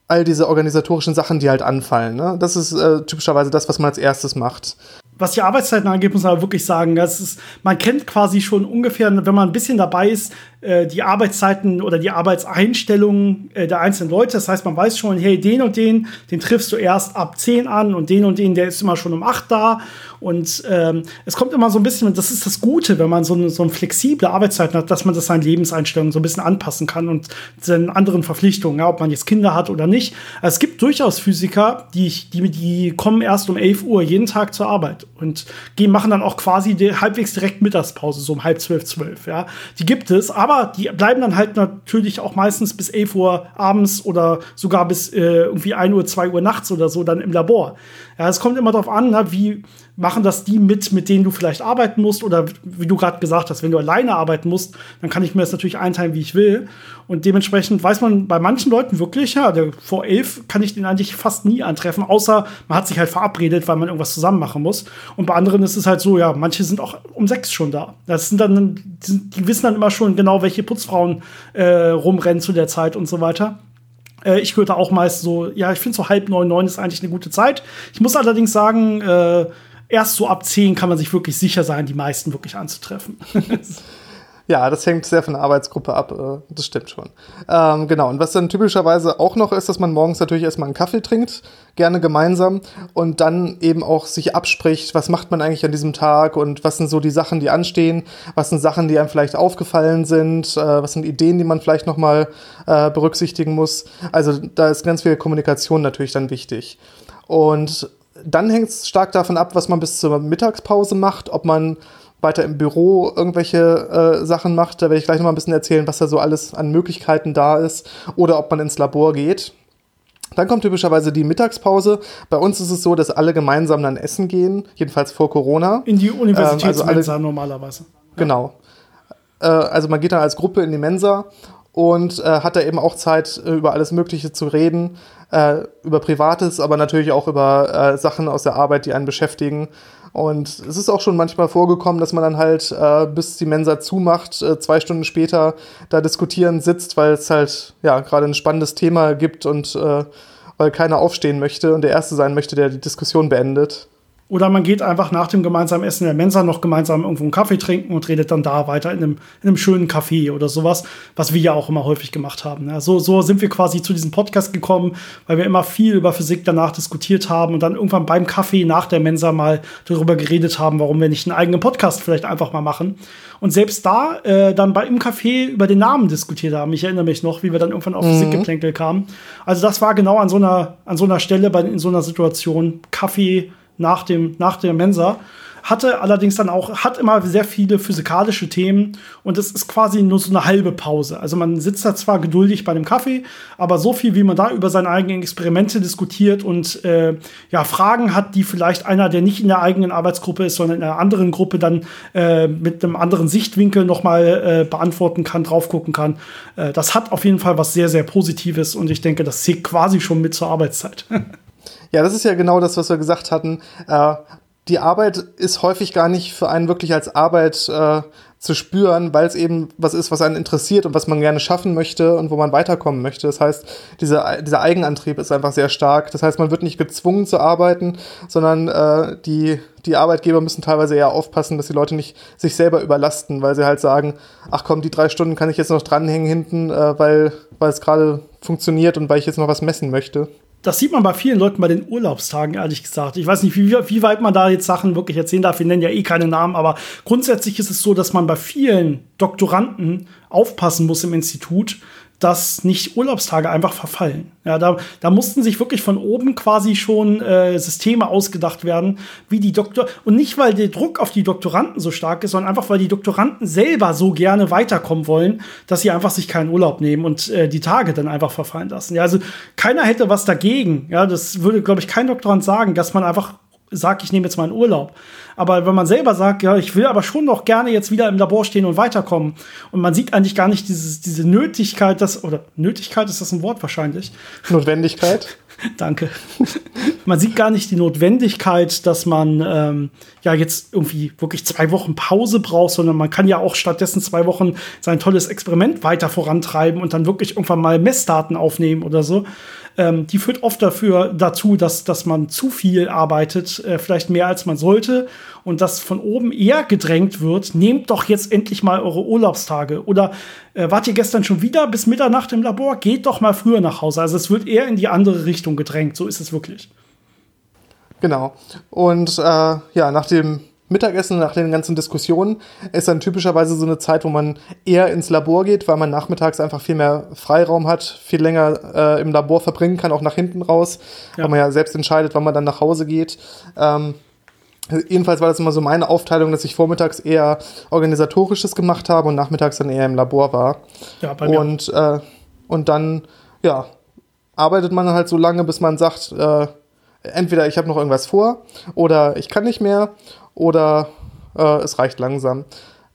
All diese organisatorischen Sachen, die halt anfallen. Ne? Das ist äh, typischerweise das, was man als erstes macht was die Arbeitszeiten angeht, muss man aber wirklich sagen, das ist, man kennt quasi schon ungefähr, wenn man ein bisschen dabei ist, äh, die Arbeitszeiten oder die Arbeitseinstellungen äh, der einzelnen Leute. Das heißt, man weiß schon, hey, den und den, den triffst du erst ab 10 an und den und den, der ist immer schon um 8 da. Und ähm, es kommt immer so ein bisschen, und das ist das Gute, wenn man so eine, so eine flexible Arbeitszeit hat, dass man das seinen Lebenseinstellungen so ein bisschen anpassen kann und seinen anderen Verpflichtungen, ja, ob man jetzt Kinder hat oder nicht. Also es gibt durchaus Physiker, die, die, die kommen erst um 11 Uhr jeden Tag zur Arbeit und gehen, machen dann auch quasi die, halbwegs direkt Mittagspause, so um halb zwölf, zwölf, ja. Die gibt es, aber die bleiben dann halt natürlich auch meistens bis 11 Uhr abends oder sogar bis äh, irgendwie 1 Uhr, 2 Uhr nachts oder so dann im Labor. Ja, es kommt immer darauf an, na, wie machen das die mit, mit denen du vielleicht arbeiten musst oder wie du gerade gesagt hast, wenn du alleine arbeiten musst, dann kann ich mir das natürlich einteilen, wie ich will. Und dementsprechend weiß man bei manchen Leuten wirklich, ja, der, vor elf kann ich den eigentlich fast nie antreffen, außer man hat sich halt verabredet, weil man irgendwas zusammen machen muss. Und bei anderen ist es halt so, ja, manche sind auch um sechs schon da. Das sind dann, die, wissen dann immer schon genau, welche Putzfrauen äh, rumrennen zu der Zeit und so weiter. Äh, ich gehörte auch meist so, ja, ich finde so halb neun, neun ist eigentlich eine gute Zeit. Ich muss allerdings sagen, äh, erst so ab zehn kann man sich wirklich sicher sein, die meisten wirklich anzutreffen. Ja, das hängt sehr von der Arbeitsgruppe ab, äh, das stimmt schon. Ähm, genau, und was dann typischerweise auch noch ist, dass man morgens natürlich erstmal einen Kaffee trinkt, gerne gemeinsam, und dann eben auch sich abspricht, was macht man eigentlich an diesem Tag und was sind so die Sachen, die anstehen, was sind Sachen, die einem vielleicht aufgefallen sind, äh, was sind Ideen, die man vielleicht nochmal äh, berücksichtigen muss. Also da ist ganz viel Kommunikation natürlich dann wichtig. Und dann hängt es stark davon ab, was man bis zur Mittagspause macht, ob man weiter im Büro irgendwelche äh, Sachen macht. Da werde ich gleich noch mal ein bisschen erzählen, was da so alles an Möglichkeiten da ist oder ob man ins Labor geht. Dann kommt typischerweise die Mittagspause. Bei uns ist es so, dass alle gemeinsam dann essen gehen, jedenfalls vor Corona. In die Universitätsmensa ähm, also normalerweise. Genau. Äh, also man geht dann als Gruppe in die Mensa und äh, hat da eben auch Zeit, äh, über alles Mögliche zu reden, äh, über Privates, aber natürlich auch über äh, Sachen aus der Arbeit, die einen beschäftigen. Und es ist auch schon manchmal vorgekommen, dass man dann halt, äh, bis die Mensa zumacht, äh, zwei Stunden später da diskutieren sitzt, weil es halt ja gerade ein spannendes Thema gibt und äh, weil keiner aufstehen möchte und der Erste sein möchte, der die Diskussion beendet. Oder man geht einfach nach dem gemeinsamen Essen in der Mensa noch gemeinsam irgendwo einen Kaffee trinken und redet dann da weiter in einem, in einem schönen Café oder sowas, was wir ja auch immer häufig gemacht haben. Ja, so, so sind wir quasi zu diesem Podcast gekommen, weil wir immer viel über Physik danach diskutiert haben und dann irgendwann beim Kaffee nach der Mensa mal darüber geredet haben, warum wir nicht einen eigenen Podcast vielleicht einfach mal machen. Und selbst da äh, dann bei im Café über den Namen diskutiert haben. Ich erinnere mich noch, wie wir dann irgendwann auf mhm. Physikgeplänkel kamen. Also das war genau an so einer, an so einer Stelle, bei, in so einer Situation, Kaffee nach, dem, nach der Mensa. Hatte allerdings dann auch, hat immer sehr viele physikalische Themen und es ist quasi nur so eine halbe Pause. Also man sitzt da zwar geduldig bei dem Kaffee, aber so viel, wie man da über seine eigenen Experimente diskutiert und äh, ja, Fragen hat, die vielleicht einer, der nicht in der eigenen Arbeitsgruppe ist, sondern in einer anderen Gruppe dann äh, mit einem anderen Sichtwinkel nochmal äh, beantworten kann, drauf gucken kann. Äh, das hat auf jeden Fall was sehr, sehr Positives und ich denke, das zählt quasi schon mit zur Arbeitszeit. Ja, das ist ja genau das, was wir gesagt hatten. Äh, die Arbeit ist häufig gar nicht für einen wirklich als Arbeit äh, zu spüren, weil es eben was ist, was einen interessiert und was man gerne schaffen möchte und wo man weiterkommen möchte. Das heißt, dieser, dieser Eigenantrieb ist einfach sehr stark. Das heißt, man wird nicht gezwungen zu arbeiten, sondern äh, die, die Arbeitgeber müssen teilweise eher aufpassen, dass die Leute nicht sich selber überlasten, weil sie halt sagen, ach komm, die drei Stunden kann ich jetzt noch dranhängen hinten, äh, weil, weil es gerade funktioniert und weil ich jetzt noch was messen möchte das sieht man bei vielen Leuten bei den Urlaubstagen, ehrlich gesagt. Ich weiß nicht, wie, wie weit man da jetzt Sachen wirklich erzählen darf. Wir nennen ja eh keine Namen, aber grundsätzlich ist es so, dass man bei vielen Doktoranden aufpassen muss im Institut, dass nicht Urlaubstage einfach verfallen. Ja, da, da mussten sich wirklich von oben quasi schon äh, Systeme ausgedacht werden, wie die Doktor und nicht weil der Druck auf die Doktoranden so stark ist, sondern einfach weil die Doktoranden selber so gerne weiterkommen wollen, dass sie einfach sich keinen Urlaub nehmen und äh, die Tage dann einfach verfallen lassen. Ja, also keiner hätte was dagegen. Ja, das würde glaube ich kein Doktorand sagen, dass man einfach sagt, ich nehme jetzt mal einen Urlaub. Aber wenn man selber sagt, ja, ich will aber schon noch gerne jetzt wieder im Labor stehen und weiterkommen und man sieht eigentlich gar nicht dieses, diese Nötigkeit, das, oder Nötigkeit ist das ein Wort wahrscheinlich. Notwendigkeit. Danke. man sieht gar nicht die Notwendigkeit, dass man ähm, ja jetzt irgendwie wirklich zwei Wochen Pause braucht, sondern man kann ja auch stattdessen zwei Wochen sein tolles Experiment weiter vorantreiben und dann wirklich irgendwann mal Messdaten aufnehmen oder so ähm, die führt oft dafür dazu, dass, dass man zu viel arbeitet, äh, vielleicht mehr als man sollte und dass von oben eher gedrängt wird, nehmt doch jetzt endlich mal eure Urlaubstage oder äh, wart ihr gestern schon wieder bis Mitternacht im Labor, geht doch mal früher nach Hause. Also es wird eher in die andere Richtung gedrängt, so ist es wirklich. Genau. Und äh, ja, nach dem Mittagessen nach den ganzen Diskussionen ist dann typischerweise so eine Zeit, wo man eher ins Labor geht, weil man nachmittags einfach viel mehr Freiraum hat, viel länger äh, im Labor verbringen kann, auch nach hinten raus, ja. weil man ja selbst entscheidet, wann man dann nach Hause geht. Ähm, jedenfalls war das immer so meine Aufteilung, dass ich vormittags eher organisatorisches gemacht habe und nachmittags dann eher im Labor war. Ja, bei mir. Und, äh, und dann, ja, arbeitet man halt so lange, bis man sagt, äh, entweder ich habe noch irgendwas vor oder ich kann nicht mehr oder äh, es reicht langsam.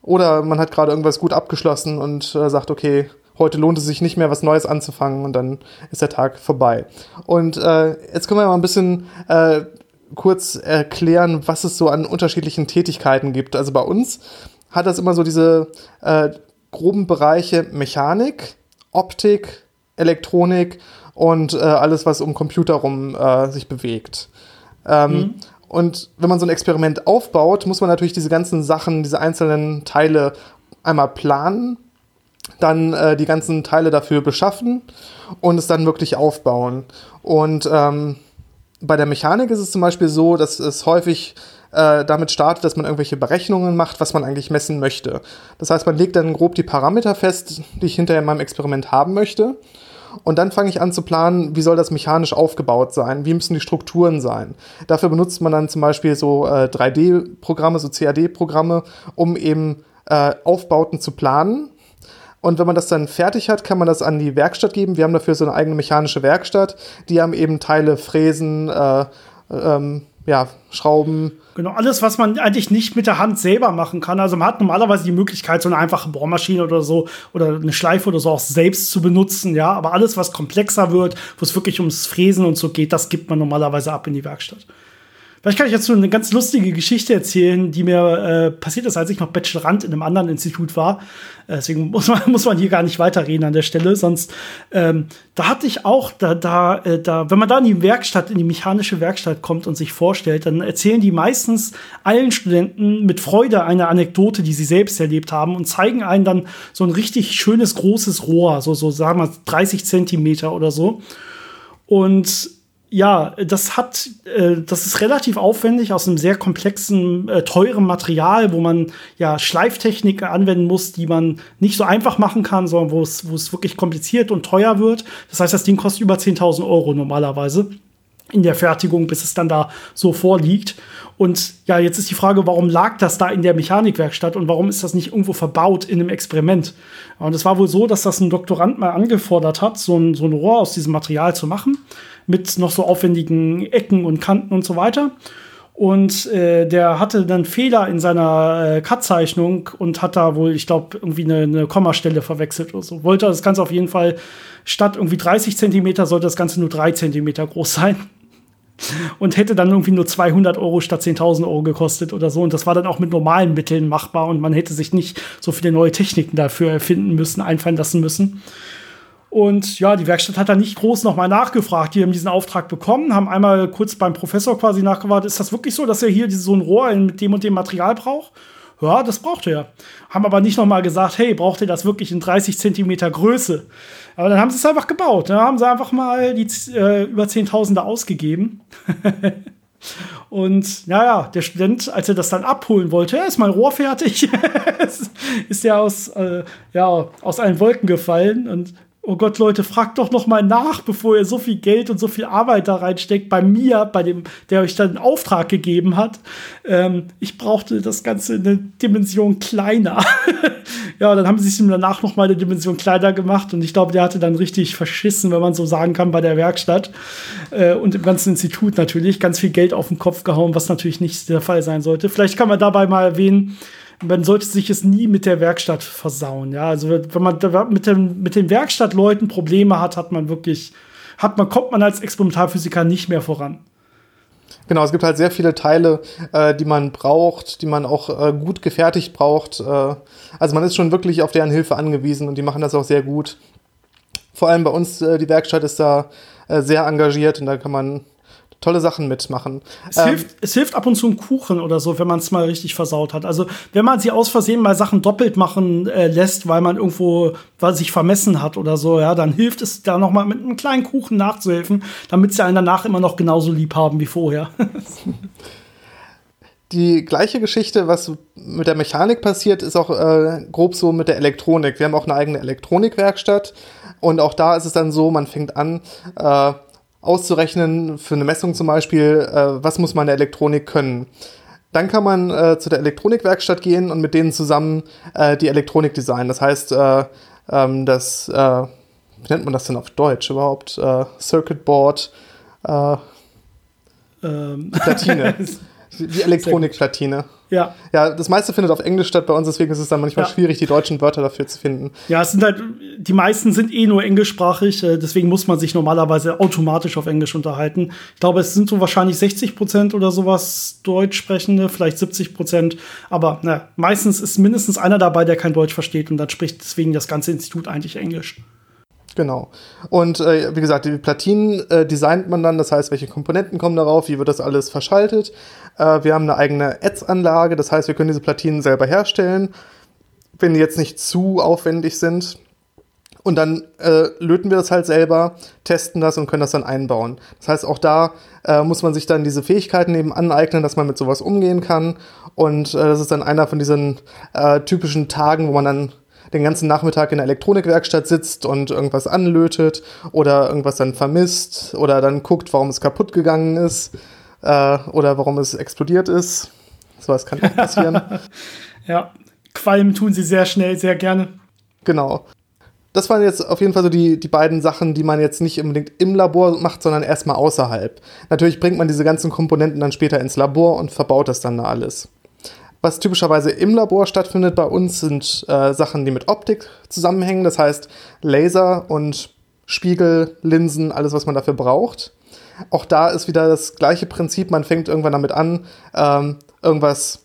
Oder man hat gerade irgendwas gut abgeschlossen und äh, sagt, okay, heute lohnt es sich nicht mehr, was Neues anzufangen und dann ist der Tag vorbei. Und äh, jetzt können wir mal ein bisschen äh, kurz erklären, was es so an unterschiedlichen Tätigkeiten gibt. Also bei uns hat das immer so diese äh, groben Bereiche Mechanik, Optik, Elektronik und äh, alles, was um Computer rum äh, sich bewegt. Ähm, mhm. Und wenn man so ein Experiment aufbaut, muss man natürlich diese ganzen Sachen, diese einzelnen Teile einmal planen, dann äh, die ganzen Teile dafür beschaffen und es dann wirklich aufbauen. Und ähm, bei der Mechanik ist es zum Beispiel so, dass es häufig äh, damit startet, dass man irgendwelche Berechnungen macht, was man eigentlich messen möchte. Das heißt, man legt dann grob die Parameter fest, die ich hinterher in meinem Experiment haben möchte. Und dann fange ich an zu planen, wie soll das mechanisch aufgebaut sein, wie müssen die Strukturen sein. Dafür benutzt man dann zum Beispiel so äh, 3D-Programme, so CAD-Programme, um eben äh, Aufbauten zu planen. Und wenn man das dann fertig hat, kann man das an die Werkstatt geben. Wir haben dafür so eine eigene mechanische Werkstatt. Die haben eben Teile, Fräsen, äh, ähm, ja, Schrauben. Genau, alles, was man eigentlich nicht mit der Hand selber machen kann. Also man hat normalerweise die Möglichkeit, so eine einfache Bohrmaschine oder so oder eine Schleife oder so auch selbst zu benutzen, ja. Aber alles, was komplexer wird, wo es wirklich ums Fräsen und so geht, das gibt man normalerweise ab in die Werkstatt. Vielleicht kann ich jetzt so eine ganz lustige Geschichte erzählen, die mir äh, passiert ist, als ich noch Bachelorand in einem anderen Institut war. Äh, deswegen muss man, muss man hier gar nicht weiterreden an der Stelle. Sonst, ähm, da hatte ich auch, da, da, äh, da, wenn man da in die Werkstatt, in die mechanische Werkstatt kommt und sich vorstellt, dann erzählen die meistens allen Studenten mit Freude eine Anekdote, die sie selbst erlebt haben und zeigen einen dann so ein richtig schönes großes Rohr, so, so sagen wir 30 Zentimeter oder so. Und ja, das hat, äh, das ist relativ aufwendig aus einem sehr komplexen, äh, teuren Material, wo man ja Schleiftechnik anwenden muss, die man nicht so einfach machen kann, sondern wo es, wo es wirklich kompliziert und teuer wird. Das heißt, das Ding kostet über 10.000 Euro normalerweise in der Fertigung, bis es dann da so vorliegt. Und ja, jetzt ist die Frage, warum lag das da in der Mechanikwerkstatt und warum ist das nicht irgendwo verbaut in einem Experiment? Und es war wohl so, dass das ein Doktorand mal angefordert hat, so ein, so ein Rohr aus diesem Material zu machen mit noch so aufwendigen Ecken und Kanten und so weiter. Und äh, der hatte dann Fehler in seiner äh, Cut-Zeichnung und hat da wohl, ich glaube, irgendwie eine, eine, Kommastelle verwechselt oder so. Wollte das Ganze auf jeden Fall statt irgendwie 30 Zentimeter sollte das Ganze nur 3 Zentimeter groß sein. Und hätte dann irgendwie nur 200 Euro statt 10.000 Euro gekostet oder so. Und das war dann auch mit normalen Mitteln machbar und man hätte sich nicht so viele neue Techniken dafür erfinden müssen, einfallen lassen müssen. Und ja, die Werkstatt hat da nicht groß nochmal nachgefragt. Die haben diesen Auftrag bekommen, haben einmal kurz beim Professor quasi nachgefragt, ist das wirklich so, dass er hier so ein Rohr mit dem und dem Material braucht? Ja, das braucht er. Haben aber nicht nochmal gesagt, hey, braucht ihr das wirklich in 30 Zentimeter Größe? Aber dann haben sie es einfach gebaut. Dann haben sie einfach mal die äh, über Zehntausende ausgegeben. Und naja, der Student, als er das dann abholen wollte, ist mein Rohr fertig, ist ja aus, äh, ja, aus allen Wolken gefallen und oh Gott, Leute, fragt doch noch mal nach, bevor ihr so viel Geld und so viel Arbeit da reinsteckt. Bei mir, bei dem, der euch dann einen Auftrag gegeben hat. Ähm, ich brauchte das Ganze eine Dimension kleiner. ja, dann haben sie es ihm danach noch mal eine Dimension kleiner gemacht und ich glaube, der hatte dann richtig verschissen, wenn man so sagen kann, bei der Werkstatt äh, und im ganzen Institut natürlich ganz viel Geld auf den Kopf gehauen, was natürlich nicht der Fall sein sollte. Vielleicht kann man dabei mal erwähnen, man sollte sich es nie mit der Werkstatt versauen. Ja, also wenn man mit, dem, mit den Werkstattleuten Probleme hat, hat man wirklich hat man, kommt man als Experimentalphysiker nicht mehr voran. Genau, es gibt halt sehr viele Teile, äh, die man braucht, die man auch äh, gut gefertigt braucht. Äh, also man ist schon wirklich auf deren Hilfe angewiesen und die machen das auch sehr gut. Vor allem bei uns, äh, die Werkstatt ist da äh, sehr engagiert und da kann man tolle Sachen mitmachen. Es, ähm, hilft, es hilft ab und zu ein Kuchen oder so, wenn man es mal richtig versaut hat. Also wenn man sie aus Versehen mal Sachen doppelt machen äh, lässt, weil man irgendwo weil sich vermessen hat oder so, ja, dann hilft es da noch mal mit einem kleinen Kuchen nachzuhelfen, damit sie einen danach immer noch genauso lieb haben wie vorher. Die gleiche Geschichte, was mit der Mechanik passiert, ist auch äh, grob so mit der Elektronik. Wir haben auch eine eigene Elektronikwerkstatt und auch da ist es dann so, man fängt an, äh, auszurechnen, für eine Messung zum Beispiel, äh, was muss man in der Elektronik können. Dann kann man äh, zu der Elektronikwerkstatt gehen und mit denen zusammen äh, die Elektronik designen. Das heißt, äh, ähm, das, äh, wie nennt man das denn auf Deutsch überhaupt? Äh, Circuit Board, ähm. Platine. die Elektronikplatine. Ja. Ja, das meiste findet auf Englisch statt bei uns, deswegen ist es dann manchmal ja. schwierig, die deutschen Wörter dafür zu finden. Ja, es sind halt, die meisten sind eh nur englischsprachig, äh, deswegen muss man sich normalerweise automatisch auf Englisch unterhalten. Ich glaube, es sind so wahrscheinlich 60 Prozent oder sowas Deutschsprechende, vielleicht 70 Prozent, aber na, meistens ist mindestens einer dabei, der kein Deutsch versteht und dann spricht deswegen das ganze Institut eigentlich Englisch. Genau. Und äh, wie gesagt, die Platinen äh, designt man dann, das heißt, welche Komponenten kommen darauf, wie wird das alles verschaltet. Äh, wir haben eine eigene Ads-Anlage, das heißt, wir können diese Platinen selber herstellen, wenn die jetzt nicht zu aufwendig sind. Und dann äh, löten wir das halt selber, testen das und können das dann einbauen. Das heißt, auch da äh, muss man sich dann diese Fähigkeiten eben aneignen, dass man mit sowas umgehen kann. Und äh, das ist dann einer von diesen äh, typischen Tagen, wo man dann den ganzen Nachmittag in der Elektronikwerkstatt sitzt und irgendwas anlötet oder irgendwas dann vermisst oder dann guckt, warum es kaputt gegangen ist äh, oder warum es explodiert ist. So was kann auch passieren. ja, Qualm tun sie sehr schnell, sehr gerne. Genau. Das waren jetzt auf jeden Fall so die, die beiden Sachen, die man jetzt nicht unbedingt im Labor macht, sondern erstmal außerhalb. Natürlich bringt man diese ganzen Komponenten dann später ins Labor und verbaut das dann da alles. Was typischerweise im Labor stattfindet bei uns sind äh, Sachen, die mit Optik zusammenhängen, das heißt Laser und Spiegel, Linsen, alles, was man dafür braucht. Auch da ist wieder das gleiche Prinzip, man fängt irgendwann damit an, ähm, irgendwas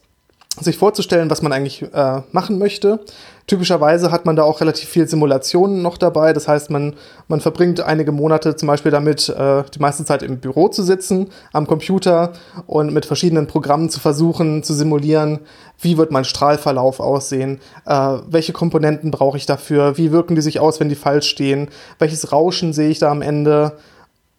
sich vorzustellen, was man eigentlich äh, machen möchte. Typischerweise hat man da auch relativ viel Simulationen noch dabei. Das heißt, man, man verbringt einige Monate zum Beispiel damit, äh, die meiste Zeit im Büro zu sitzen, am Computer und mit verschiedenen Programmen zu versuchen, zu simulieren, wie wird mein Strahlverlauf aussehen, äh, welche Komponenten brauche ich dafür, wie wirken die sich aus, wenn die falsch stehen, welches Rauschen sehe ich da am Ende,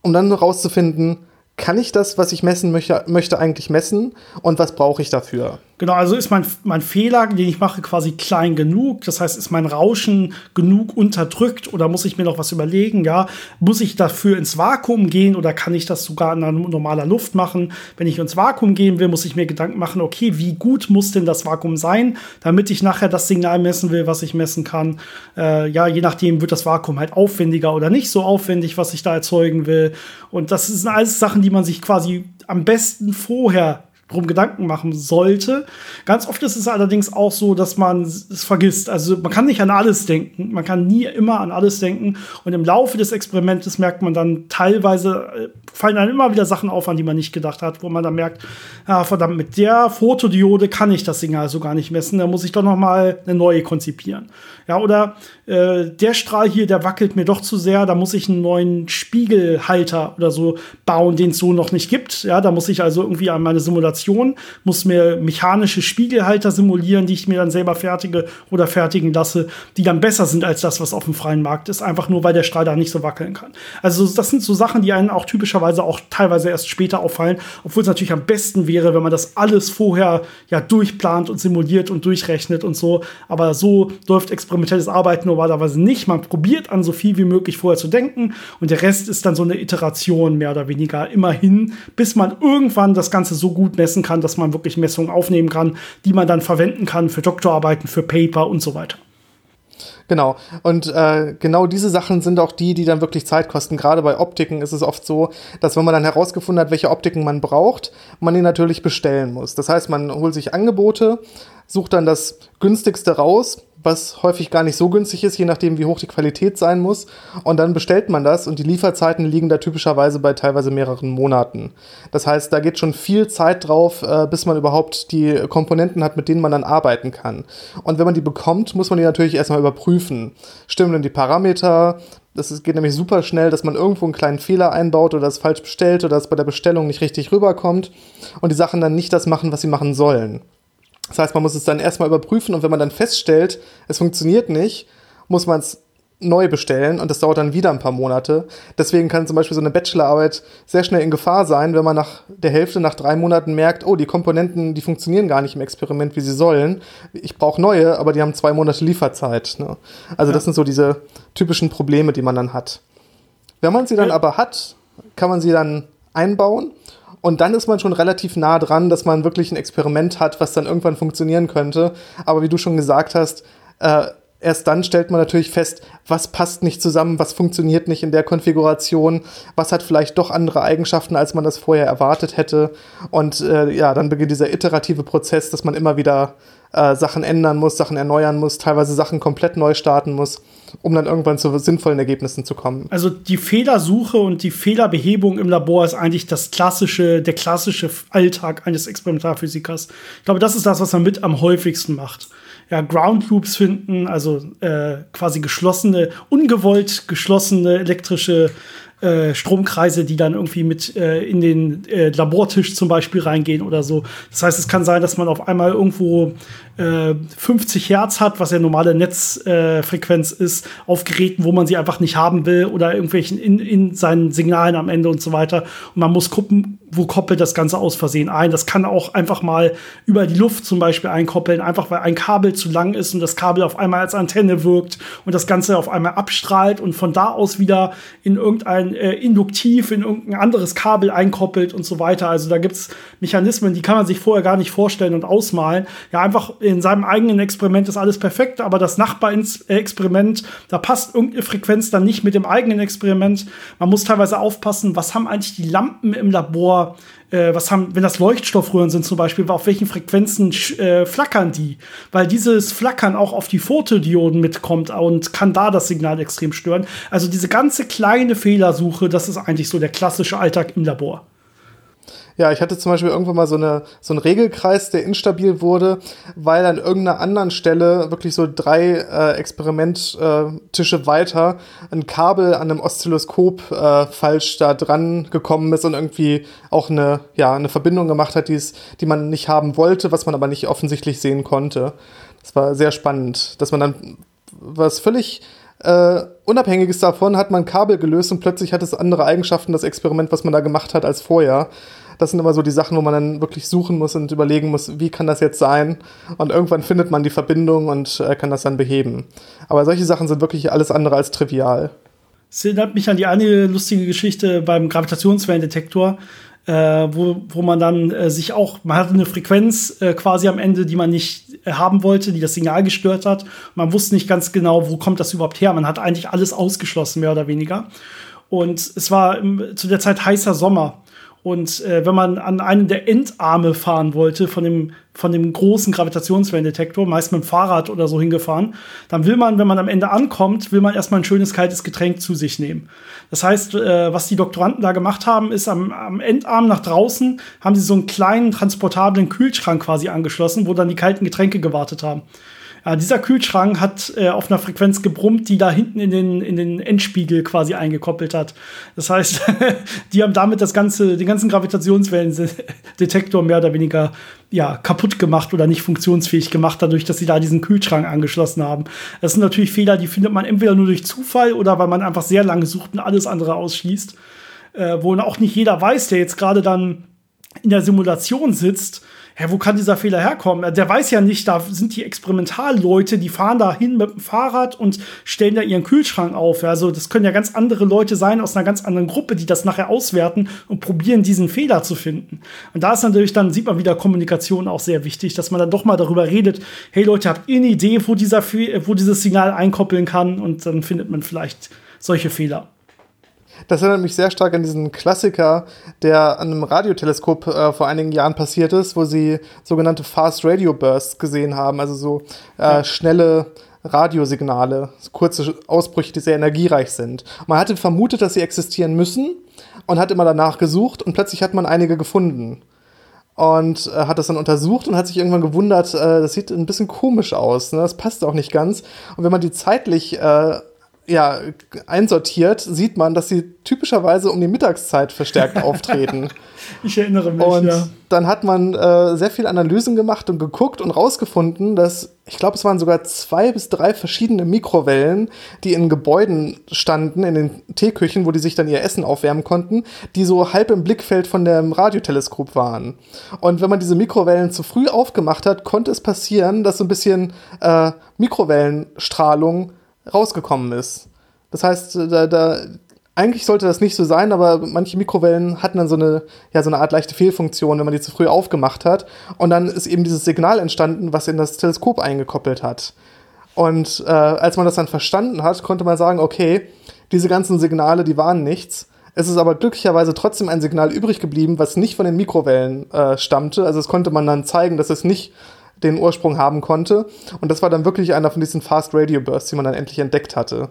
um dann herauszufinden, kann ich das, was ich messen möchte, möchte eigentlich messen und was brauche ich dafür? Genau, also ist mein, mein Fehler, den ich mache, quasi klein genug. Das heißt, ist mein Rauschen genug unterdrückt oder muss ich mir noch was überlegen? Ja, muss ich dafür ins Vakuum gehen oder kann ich das sogar in normaler Luft machen? Wenn ich ins Vakuum gehen will, muss ich mir Gedanken machen, okay, wie gut muss denn das Vakuum sein, damit ich nachher das Signal messen will, was ich messen kann? Äh, ja, je nachdem wird das Vakuum halt aufwendiger oder nicht so aufwendig, was ich da erzeugen will. Und das sind alles Sachen, die man sich quasi am besten vorher drum Gedanken machen sollte. Ganz oft ist es allerdings auch so, dass man es vergisst. Also man kann nicht an alles denken. Man kann nie immer an alles denken. Und im Laufe des Experimentes merkt man dann teilweise, äh, fallen dann immer wieder Sachen auf, an die man nicht gedacht hat, wo man dann merkt, ja, verdammt, mit der Fotodiode kann ich das Signal so gar nicht messen. Da muss ich doch noch mal eine neue konzipieren. Ja, oder äh, der Strahl hier, der wackelt mir doch zu sehr, da muss ich einen neuen Spiegelhalter oder so bauen, den es so noch nicht gibt. Ja, da muss ich also irgendwie an meine Simulation, muss mir mechanische Spiegelhalter simulieren, die ich mir dann selber fertige oder fertigen lasse, die dann besser sind als das, was auf dem freien Markt ist, einfach nur weil der Strahl da nicht so wackeln kann. Also das sind so Sachen, die einen auch typischerweise auch teilweise erst später auffallen, obwohl es natürlich am besten wäre, wenn man das alles vorher ja durchplant und simuliert und durchrechnet und so. Aber so läuft experimentelles Arbeiten normalerweise nicht. Man probiert an so viel wie möglich vorher zu denken und der Rest ist dann so eine Iteration mehr oder weniger immerhin, bis man irgendwann das Ganze so gut messen kann, dass man wirklich Messungen aufnehmen kann, die man dann verwenden kann für Doktorarbeiten, für Paper und so weiter. Genau. Und äh, genau diese Sachen sind auch die, die dann wirklich Zeit kosten. Gerade bei Optiken ist es oft so, dass wenn man dann herausgefunden hat, welche Optiken man braucht, man die natürlich bestellen muss. Das heißt, man holt sich Angebote, sucht dann das günstigste raus, was häufig gar nicht so günstig ist, je nachdem, wie hoch die Qualität sein muss. Und dann bestellt man das und die Lieferzeiten liegen da typischerweise bei teilweise mehreren Monaten. Das heißt, da geht schon viel Zeit drauf, äh, bis man überhaupt die Komponenten hat, mit denen man dann arbeiten kann. Und wenn man die bekommt, muss man die natürlich erstmal überprüfen. Stimmen denn die Parameter? Das geht nämlich super schnell, dass man irgendwo einen kleinen Fehler einbaut oder es falsch bestellt oder es bei der Bestellung nicht richtig rüberkommt und die Sachen dann nicht das machen, was sie machen sollen. Das heißt, man muss es dann erstmal überprüfen und wenn man dann feststellt, es funktioniert nicht, muss man es neu bestellen und das dauert dann wieder ein paar Monate. Deswegen kann zum Beispiel so eine Bachelorarbeit sehr schnell in Gefahr sein, wenn man nach der Hälfte, nach drei Monaten merkt, oh, die Komponenten, die funktionieren gar nicht im Experiment, wie sie sollen. Ich brauche neue, aber die haben zwei Monate Lieferzeit. Ne? Also ja. das sind so diese typischen Probleme, die man dann hat. Wenn man sie dann aber hat, kann man sie dann einbauen und dann ist man schon relativ nah dran, dass man wirklich ein Experiment hat, was dann irgendwann funktionieren könnte. Aber wie du schon gesagt hast, äh, erst dann stellt man natürlich fest, was passt nicht zusammen, was funktioniert nicht in der Konfiguration, was hat vielleicht doch andere Eigenschaften, als man das vorher erwartet hätte. Und äh, ja, dann beginnt dieser iterative Prozess, dass man immer wieder äh, Sachen ändern muss, Sachen erneuern muss, teilweise Sachen komplett neu starten muss um dann irgendwann zu sinnvollen Ergebnissen zu kommen. Also die Fehlersuche und die Fehlerbehebung im Labor ist eigentlich das klassische, der klassische Alltag eines Experimentalphysikers. Ich glaube, das ist das, was man mit am häufigsten macht. Ja, Ground Loops finden, also äh, quasi geschlossene, ungewollt geschlossene elektrische äh, Stromkreise, die dann irgendwie mit äh, in den äh, Labortisch zum Beispiel reingehen oder so. Das heißt, es kann sein, dass man auf einmal irgendwo 50 äh, Hertz hat, was ja normale Netzfrequenz ist, auf Geräten, wo man sie einfach nicht haben will oder irgendwelchen in, in seinen Signalen am Ende und so weiter. Und man muss gucken, wo koppelt das Ganze aus Versehen ein. Das kann auch einfach mal über die Luft zum Beispiel einkoppeln, einfach weil ein Kabel zu lang ist und das Kabel auf einmal als Antenne wirkt und das Ganze auf einmal abstrahlt und von da aus wieder in irgendein äh, Induktiv, in irgendein anderes Kabel einkoppelt und so weiter. Also da gibt es Mechanismen, die kann man sich vorher gar nicht vorstellen und ausmalen. Ja, einfach in seinem eigenen Experiment ist alles perfekt, aber das Nachbarexperiment, da passt irgendeine Frequenz dann nicht mit dem eigenen Experiment. Man muss teilweise aufpassen, was haben eigentlich die Lampen im Labor, äh, was haben, wenn das Leuchtstoffröhren sind zum Beispiel, auf welchen Frequenzen äh, flackern die? Weil dieses Flackern auch auf die Fotodioden mitkommt und kann da das Signal extrem stören. Also diese ganze kleine Fehlersuche, das ist eigentlich so der klassische Alltag im Labor. Ja, ich hatte zum Beispiel irgendwann mal so, eine, so einen Regelkreis, der instabil wurde, weil an irgendeiner anderen Stelle wirklich so drei äh, Experimenttische weiter ein Kabel an einem Oszilloskop äh, falsch da dran gekommen ist und irgendwie auch eine, ja, eine Verbindung gemacht hat, die's, die man nicht haben wollte, was man aber nicht offensichtlich sehen konnte. Das war sehr spannend, dass man dann was völlig äh, Unabhängiges davon hat man Kabel gelöst und plötzlich hat es andere Eigenschaften, das Experiment, was man da gemacht hat, als vorher das sind immer so die Sachen, wo man dann wirklich suchen muss und überlegen muss, wie kann das jetzt sein? Und irgendwann findet man die Verbindung und äh, kann das dann beheben. Aber solche Sachen sind wirklich alles andere als trivial. Es erinnert mich an die eine lustige Geschichte beim Gravitationswellendetektor, äh, wo, wo man dann äh, sich auch, man hatte eine Frequenz äh, quasi am Ende, die man nicht äh, haben wollte, die das Signal gestört hat. Man wusste nicht ganz genau, wo kommt das überhaupt her. Man hat eigentlich alles ausgeschlossen, mehr oder weniger. Und es war im, zu der Zeit heißer Sommer. Und äh, wenn man an einen der Endarme fahren wollte von dem, von dem großen Gravitationswellendetektor, meist mit dem Fahrrad oder so hingefahren, dann will man, wenn man am Ende ankommt, will man erstmal ein schönes kaltes Getränk zu sich nehmen. Das heißt, äh, was die Doktoranden da gemacht haben, ist am, am Endarm nach draußen haben sie so einen kleinen transportablen Kühlschrank quasi angeschlossen, wo dann die kalten Getränke gewartet haben. Ja, dieser Kühlschrank hat äh, auf einer Frequenz gebrummt, die da hinten in den, in den Endspiegel quasi eingekoppelt hat. Das heißt, die haben damit das ganze, den ganzen Gravitationswellendetektor mehr oder weniger ja, kaputt gemacht oder nicht funktionsfähig gemacht, dadurch, dass sie da diesen Kühlschrank angeschlossen haben. Das sind natürlich Fehler, die findet man entweder nur durch Zufall oder weil man einfach sehr lange sucht und alles andere ausschließt. Äh, wo auch nicht jeder weiß, der jetzt gerade dann in der Simulation sitzt, hä, wo kann dieser Fehler herkommen? Der weiß ja nicht, da sind die Experimentalleute, die fahren da hin mit dem Fahrrad und stellen da ihren Kühlschrank auf. Also das können ja ganz andere Leute sein aus einer ganz anderen Gruppe, die das nachher auswerten und probieren, diesen Fehler zu finden. Und da ist natürlich dann, sieht man wieder Kommunikation auch sehr wichtig, dass man dann doch mal darüber redet, hey Leute, habt ihr eine Idee, wo, dieser, wo dieses Signal einkoppeln kann? Und dann findet man vielleicht solche Fehler. Das erinnert mich sehr stark an diesen Klassiker, der an einem Radioteleskop äh, vor einigen Jahren passiert ist, wo sie sogenannte Fast Radio Bursts gesehen haben, also so äh, schnelle Radiosignale, kurze Ausbrüche, die sehr energiereich sind. Man hatte vermutet, dass sie existieren müssen und hat immer danach gesucht und plötzlich hat man einige gefunden und äh, hat das dann untersucht und hat sich irgendwann gewundert, äh, das sieht ein bisschen komisch aus, ne? das passt auch nicht ganz. Und wenn man die zeitlich äh, ja, einsortiert, sieht man, dass sie typischerweise um die Mittagszeit verstärkt auftreten. Ich erinnere mich. Und ja. dann hat man äh, sehr viel Analysen gemacht und geguckt und rausgefunden, dass ich glaube, es waren sogar zwei bis drei verschiedene Mikrowellen, die in Gebäuden standen, in den Teeküchen, wo die sich dann ihr Essen aufwärmen konnten, die so halb im Blickfeld von dem Radioteleskop waren. Und wenn man diese Mikrowellen zu früh aufgemacht hat, konnte es passieren, dass so ein bisschen äh, Mikrowellenstrahlung rausgekommen ist. Das heißt, da, da, eigentlich sollte das nicht so sein, aber manche Mikrowellen hatten dann so eine, ja, so eine Art leichte Fehlfunktion, wenn man die zu früh aufgemacht hat. Und dann ist eben dieses Signal entstanden, was in das Teleskop eingekoppelt hat. Und äh, als man das dann verstanden hat, konnte man sagen, okay, diese ganzen Signale, die waren nichts. Es ist aber glücklicherweise trotzdem ein Signal übrig geblieben, was nicht von den Mikrowellen äh, stammte. Also es konnte man dann zeigen, dass es nicht den Ursprung haben konnte. Und das war dann wirklich einer von diesen Fast Radio Bursts, die man dann endlich entdeckt hatte.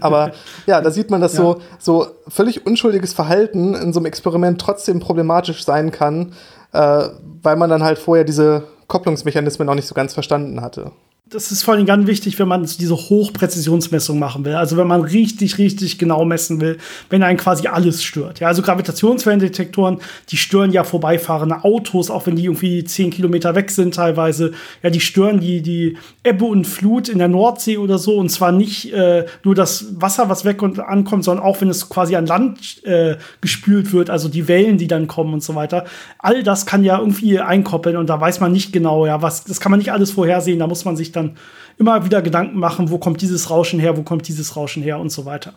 Aber ja, da sieht man, dass ja. so, so völlig unschuldiges Verhalten in so einem Experiment trotzdem problematisch sein kann, äh, weil man dann halt vorher diese Kopplungsmechanismen noch nicht so ganz verstanden hatte das ist vor allem ganz wichtig, wenn man diese Hochpräzisionsmessung machen will. Also wenn man richtig, richtig genau messen will, wenn einen quasi alles stört. Ja, also Gravitationswellendetektoren, die stören ja vorbeifahrende Autos, auch wenn die irgendwie zehn Kilometer weg sind teilweise. Ja, die stören die, die Ebbe und Flut in der Nordsee oder so. Und zwar nicht äh, nur das Wasser, was weg und ankommt, sondern auch wenn es quasi an Land äh, gespült wird, also die Wellen, die dann kommen und so weiter. All das kann ja irgendwie einkoppeln und da weiß man nicht genau, ja, was, das kann man nicht alles vorhersehen. Da muss man sich dann immer wieder Gedanken machen, wo kommt dieses Rauschen her, wo kommt dieses Rauschen her und so weiter.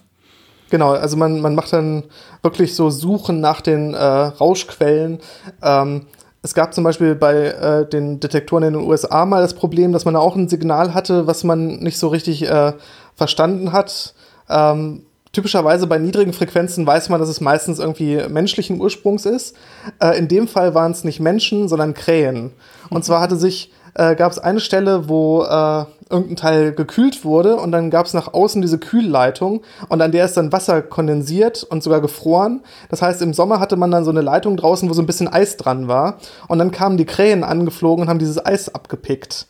Genau, also man, man macht dann wirklich so Suchen nach den äh, Rauschquellen. Ähm, es gab zum Beispiel bei äh, den Detektoren in den USA mal das Problem, dass man da auch ein Signal hatte, was man nicht so richtig äh, verstanden hat. Ähm, typischerweise bei niedrigen Frequenzen weiß man, dass es meistens irgendwie menschlichen Ursprungs ist. Äh, in dem Fall waren es nicht Menschen, sondern Krähen. Und zwar hatte sich äh, gab es eine Stelle, wo äh, irgendein Teil gekühlt wurde und dann gab es nach außen diese Kühlleitung und an der ist dann Wasser kondensiert und sogar gefroren. Das heißt, im Sommer hatte man dann so eine Leitung draußen, wo so ein bisschen Eis dran war und dann kamen die Krähen angeflogen und haben dieses Eis abgepickt.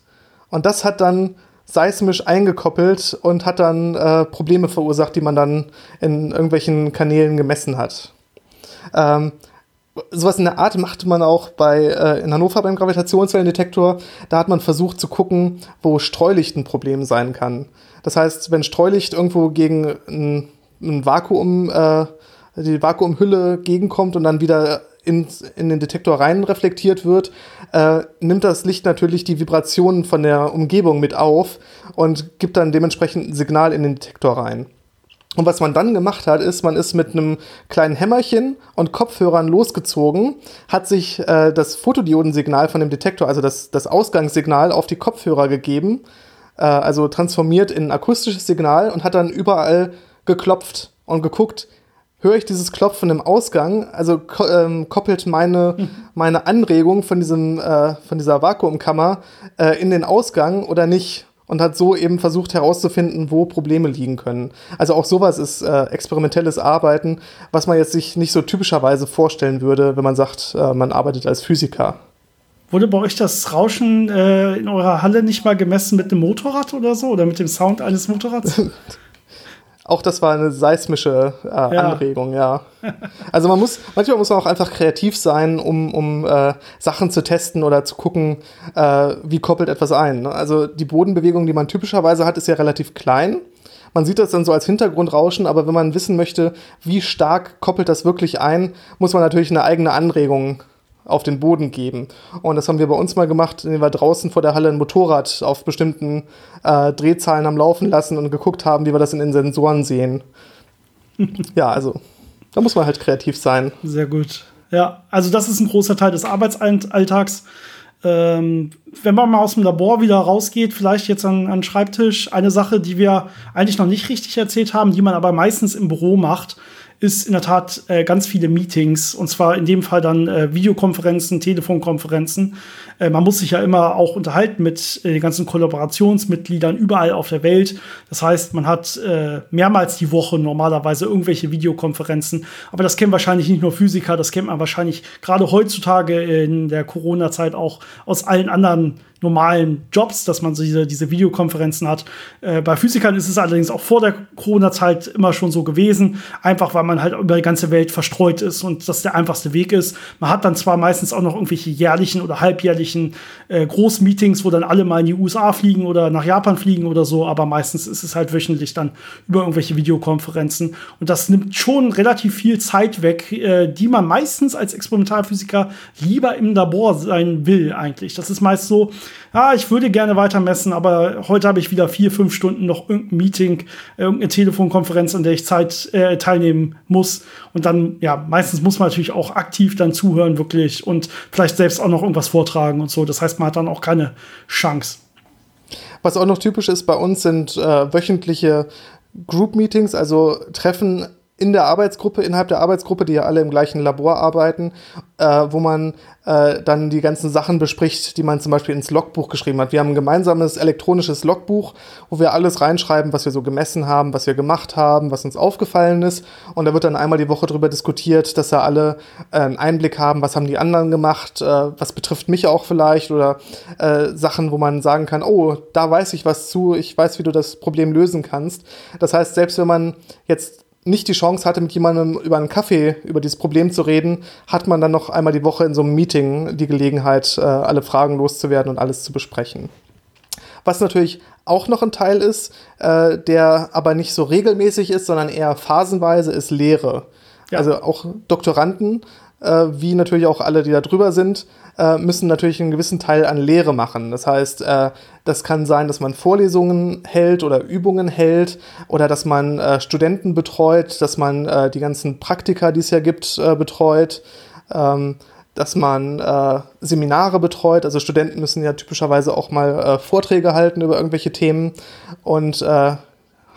Und das hat dann seismisch eingekoppelt und hat dann äh, Probleme verursacht, die man dann in irgendwelchen Kanälen gemessen hat. Ähm, sowas in der Art machte man auch bei, äh, in Hannover beim Gravitationswellendetektor. Da hat man versucht zu gucken, wo Streulicht ein Problem sein kann. Das heißt, wenn Streulicht irgendwo gegen ein, ein Vakuum, äh, die Vakuumhülle gegenkommt und dann wieder in, in den Detektor rein reflektiert wird, äh, nimmt das Licht natürlich die Vibrationen von der Umgebung mit auf und gibt dann dementsprechend ein Signal in den Detektor rein. Und was man dann gemacht hat, ist, man ist mit einem kleinen Hämmerchen und Kopfhörern losgezogen, hat sich äh, das Fotodiodensignal von dem Detektor, also das, das Ausgangssignal, auf die Kopfhörer gegeben, äh, also transformiert in ein akustisches Signal und hat dann überall geklopft und geguckt, höre ich dieses Klopfen im Ausgang, also ko ähm, koppelt meine, mhm. meine Anregung von, diesem, äh, von dieser Vakuumkammer äh, in den Ausgang oder nicht und hat so eben versucht herauszufinden, wo Probleme liegen können. Also auch sowas ist äh, experimentelles Arbeiten, was man jetzt sich nicht so typischerweise vorstellen würde, wenn man sagt, äh, man arbeitet als Physiker. Wurde bei euch das Rauschen äh, in eurer Halle nicht mal gemessen mit einem Motorrad oder so oder mit dem Sound eines Motorrads? Auch das war eine seismische äh, ja. Anregung, ja. Also man muss, manchmal muss man auch einfach kreativ sein, um, um äh, Sachen zu testen oder zu gucken, äh, wie koppelt etwas ein. Ne? Also die Bodenbewegung, die man typischerweise hat, ist ja relativ klein. Man sieht das dann so als Hintergrundrauschen, aber wenn man wissen möchte, wie stark koppelt das wirklich ein, muss man natürlich eine eigene Anregung auf den Boden geben. Und das haben wir bei uns mal gemacht, indem wir draußen vor der Halle ein Motorrad auf bestimmten äh, Drehzahlen am Laufen lassen und geguckt haben, wie wir das in den Sensoren sehen. ja, also da muss man halt kreativ sein. Sehr gut. Ja, also das ist ein großer Teil des Arbeitsalltags. Ähm, wenn man mal aus dem Labor wieder rausgeht, vielleicht jetzt an, an den Schreibtisch, eine Sache, die wir eigentlich noch nicht richtig erzählt haben, die man aber meistens im Büro macht, ist in der Tat äh, ganz viele Meetings und zwar in dem Fall dann äh, Videokonferenzen, Telefonkonferenzen. Äh, man muss sich ja immer auch unterhalten mit äh, den ganzen Kollaborationsmitgliedern überall auf der Welt. Das heißt, man hat äh, mehrmals die Woche normalerweise irgendwelche Videokonferenzen. Aber das kennen wahrscheinlich nicht nur Physiker, das kennt man wahrscheinlich gerade heutzutage in der Corona-Zeit auch aus allen anderen normalen Jobs, dass man so diese, diese Videokonferenzen hat. Äh, bei Physikern ist es allerdings auch vor der Corona-Zeit immer schon so gewesen, einfach weil man halt über die ganze Welt verstreut ist und das der einfachste Weg ist. Man hat dann zwar meistens auch noch irgendwelche jährlichen oder halbjährlichen äh, Großmeetings, wo dann alle mal in die USA fliegen oder nach Japan fliegen oder so, aber meistens ist es halt wöchentlich dann über irgendwelche Videokonferenzen und das nimmt schon relativ viel Zeit weg, äh, die man meistens als Experimentalphysiker lieber im Labor sein will eigentlich. Das ist meist so, ja, ich würde gerne weiter messen, aber heute habe ich wieder vier, fünf Stunden noch irgendein Meeting, irgendeine Telefonkonferenz, an der ich Zeit äh, teilnehmen muss. Und dann, ja, meistens muss man natürlich auch aktiv dann zuhören, wirklich, und vielleicht selbst auch noch irgendwas vortragen und so. Das heißt, man hat dann auch keine Chance. Was auch noch typisch ist bei uns sind äh, wöchentliche Group Meetings, also Treffen in der Arbeitsgruppe, innerhalb der Arbeitsgruppe, die ja alle im gleichen Labor arbeiten, äh, wo man äh, dann die ganzen Sachen bespricht, die man zum Beispiel ins Logbuch geschrieben hat. Wir haben ein gemeinsames elektronisches Logbuch, wo wir alles reinschreiben, was wir so gemessen haben, was wir gemacht haben, was uns aufgefallen ist. Und da wird dann einmal die Woche darüber diskutiert, dass da alle äh, einen Einblick haben, was haben die anderen gemacht, äh, was betrifft mich auch vielleicht oder äh, Sachen, wo man sagen kann, oh, da weiß ich was zu, ich weiß, wie du das Problem lösen kannst. Das heißt, selbst wenn man jetzt nicht die Chance hatte, mit jemandem über einen Kaffee über dieses Problem zu reden, hat man dann noch einmal die Woche in so einem Meeting die Gelegenheit, äh, alle Fragen loszuwerden und alles zu besprechen. Was natürlich auch noch ein Teil ist, äh, der aber nicht so regelmäßig ist, sondern eher phasenweise, ist Lehre. Ja. Also auch Doktoranden, äh, wie natürlich auch alle, die da drüber sind, äh, müssen natürlich einen gewissen Teil an Lehre machen. Das heißt, äh, das kann sein, dass man Vorlesungen hält oder Übungen hält oder dass man äh, Studenten betreut, dass man äh, die ganzen Praktika, die es ja gibt, äh, betreut. Ähm, dass man äh, Seminare betreut. Also Studenten müssen ja typischerweise auch mal äh, Vorträge halten über irgendwelche Themen und äh,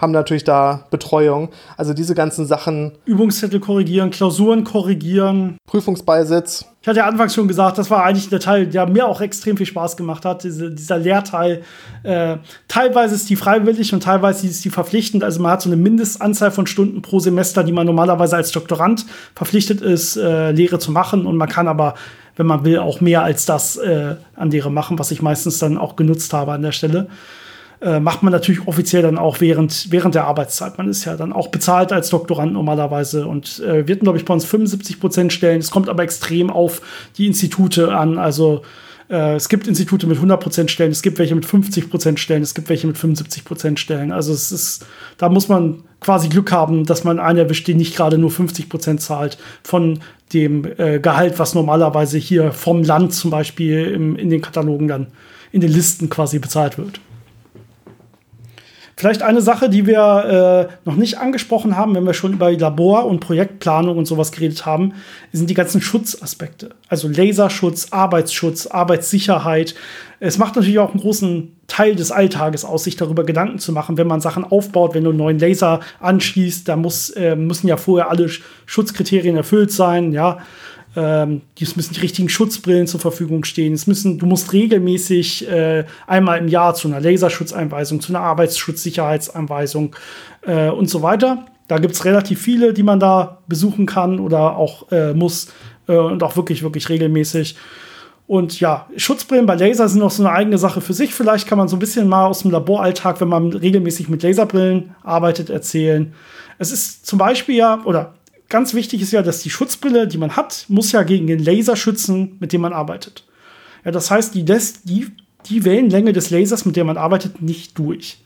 haben natürlich da Betreuung. Also diese ganzen Sachen. Übungszettel korrigieren, Klausuren korrigieren. Prüfungsbeisitz. Ich hatte ja anfangs schon gesagt, das war eigentlich der Teil, der mir auch extrem viel Spaß gemacht hat, diese, dieser Lehrteil. Äh, teilweise ist die freiwillig und teilweise ist die verpflichtend. Also man hat so eine Mindestanzahl von Stunden pro Semester, die man normalerweise als Doktorand verpflichtet ist, äh, Lehre zu machen. Und man kann aber, wenn man will, auch mehr als das äh, an Lehre machen, was ich meistens dann auch genutzt habe an der Stelle äh, macht man natürlich offiziell dann auch während, während der Arbeitszeit. Man ist ja dann auch bezahlt als Doktorand normalerweise und äh, wird, glaube ich, bei uns 75 Prozent stellen. Es kommt aber extrem auf die Institute an. Also äh, es gibt Institute mit 100 Prozent Stellen, es gibt welche mit 50 Prozent Stellen, es gibt welche mit 75 Prozent Stellen. Also es ist, da muss man quasi Glück haben, dass man einen erwischt, der nicht gerade nur 50 Prozent zahlt von dem äh, Gehalt, was normalerweise hier vom Land zum Beispiel im, in den Katalogen dann in den Listen quasi bezahlt wird. Vielleicht eine Sache, die wir äh, noch nicht angesprochen haben, wenn wir schon über Labor- und Projektplanung und sowas geredet haben, sind die ganzen Schutzaspekte. Also Laserschutz, Arbeitsschutz, Arbeitssicherheit. Es macht natürlich auch einen großen Teil des Alltages aus, sich darüber Gedanken zu machen, wenn man Sachen aufbaut, wenn du einen neuen Laser anschließt, da muss, äh, müssen ja vorher alle Schutzkriterien erfüllt sein, ja. Ähm, es müssen die richtigen Schutzbrillen zur Verfügung stehen. Es müssen, du musst regelmäßig äh, einmal im Jahr zu einer Laserschutzeinweisung, zu einer Arbeitsschutzsicherheitsanweisung äh, und so weiter. Da gibt es relativ viele, die man da besuchen kann oder auch äh, muss äh, und auch wirklich, wirklich regelmäßig. Und ja, Schutzbrillen bei Laser sind noch so eine eigene Sache für sich. Vielleicht kann man so ein bisschen mal aus dem Laboralltag, wenn man regelmäßig mit Laserbrillen arbeitet, erzählen. Es ist zum Beispiel ja, oder ganz wichtig ist ja, dass die Schutzbrille, die man hat, muss ja gegen den Laser schützen, mit dem man arbeitet. Ja, das heißt, die lässt die, die Wellenlänge des Lasers, mit der man arbeitet, nicht durch.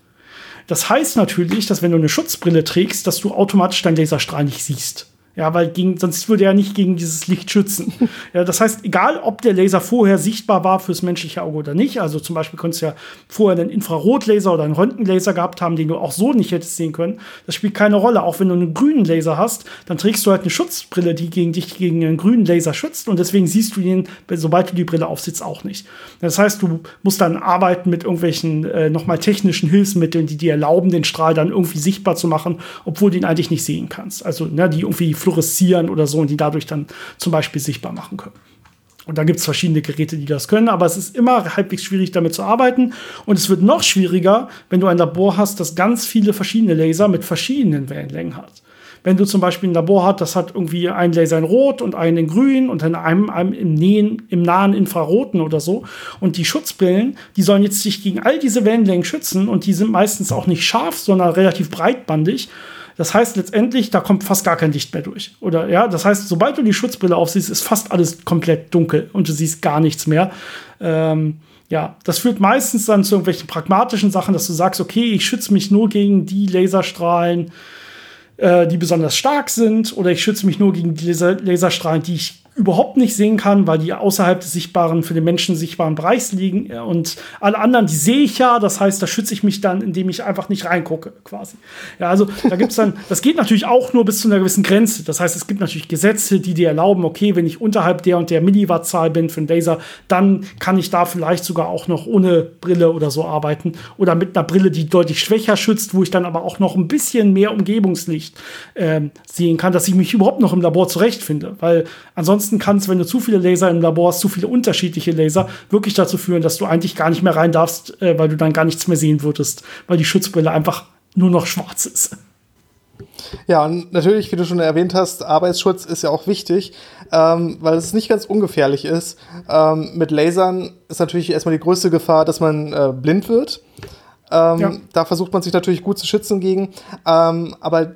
Das heißt natürlich, dass wenn du eine Schutzbrille trägst, dass du automatisch deinen Laserstrahl nicht siehst. Ja, weil gegen, sonst würde er nicht gegen dieses Licht schützen. ja, das heißt, egal ob der Laser vorher sichtbar war fürs menschliche Auge oder nicht, also zum Beispiel konntest du ja vorher einen Infrarotlaser oder einen Röntgenlaser gehabt haben, den du auch so nicht hättest sehen können. Das spielt keine Rolle. Auch wenn du einen grünen Laser hast, dann trägst du halt eine Schutzbrille, die gegen dich gegen einen grünen Laser schützt und deswegen siehst du ihn, sobald du die Brille aufsitzt, auch nicht. Das heißt, du musst dann arbeiten mit irgendwelchen äh, nochmal technischen Hilfsmitteln, die dir erlauben, den Strahl dann irgendwie sichtbar zu machen, obwohl du ihn eigentlich nicht sehen kannst. Also ne, die irgendwie fluoreszieren oder so und die dadurch dann zum Beispiel sichtbar machen können. Und da gibt es verschiedene Geräte, die das können, aber es ist immer halbwegs schwierig, damit zu arbeiten. Und es wird noch schwieriger, wenn du ein Labor hast, das ganz viele verschiedene Laser mit verschiedenen Wellenlängen hat. Wenn du zum Beispiel ein Labor hast, das hat irgendwie einen Laser in Rot und einen in Grün und dann einem, einem im, Nähen, im nahen Infraroten oder so. Und die Schutzbrillen, die sollen jetzt sich gegen all diese Wellenlängen schützen und die sind meistens auch nicht scharf, sondern relativ breitbandig. Das heißt letztendlich, da kommt fast gar kein Licht mehr durch. Oder ja, das heißt, sobald du die Schutzbrille aufsiehst, ist fast alles komplett dunkel und du siehst gar nichts mehr. Ähm, ja, das führt meistens dann zu irgendwelchen pragmatischen Sachen, dass du sagst, okay, ich schütze mich nur gegen die Laserstrahlen, äh, die besonders stark sind, oder ich schütze mich nur gegen die Laser Laserstrahlen, die ich überhaupt nicht sehen kann, weil die außerhalb des sichtbaren, für den Menschen sichtbaren Bereichs liegen. Und alle anderen, die sehe ich ja. Das heißt, da schütze ich mich dann, indem ich einfach nicht reingucke, quasi. Ja, also da gibt es dann, das geht natürlich auch nur bis zu einer gewissen Grenze. Das heißt, es gibt natürlich Gesetze, die dir erlauben, okay, wenn ich unterhalb der und der Milliwattzahl bin für einen Laser, dann kann ich da vielleicht sogar auch noch ohne Brille oder so arbeiten. Oder mit einer Brille, die deutlich schwächer schützt, wo ich dann aber auch noch ein bisschen mehr Umgebungslicht äh, sehen kann, dass ich mich überhaupt noch im Labor zurechtfinde. Weil ansonsten Ansonsten kann es, wenn du zu viele Laser im Labor hast, zu viele unterschiedliche Laser, wirklich dazu führen, dass du eigentlich gar nicht mehr rein darfst, äh, weil du dann gar nichts mehr sehen würdest, weil die Schutzbrille einfach nur noch schwarz ist. Ja, und natürlich, wie du schon erwähnt hast, Arbeitsschutz ist ja auch wichtig, ähm, weil es nicht ganz ungefährlich ist. Ähm, mit Lasern ist natürlich erstmal die größte Gefahr, dass man äh, blind wird. Ähm, ja. Da versucht man sich natürlich gut zu schützen gegen. Ähm, aber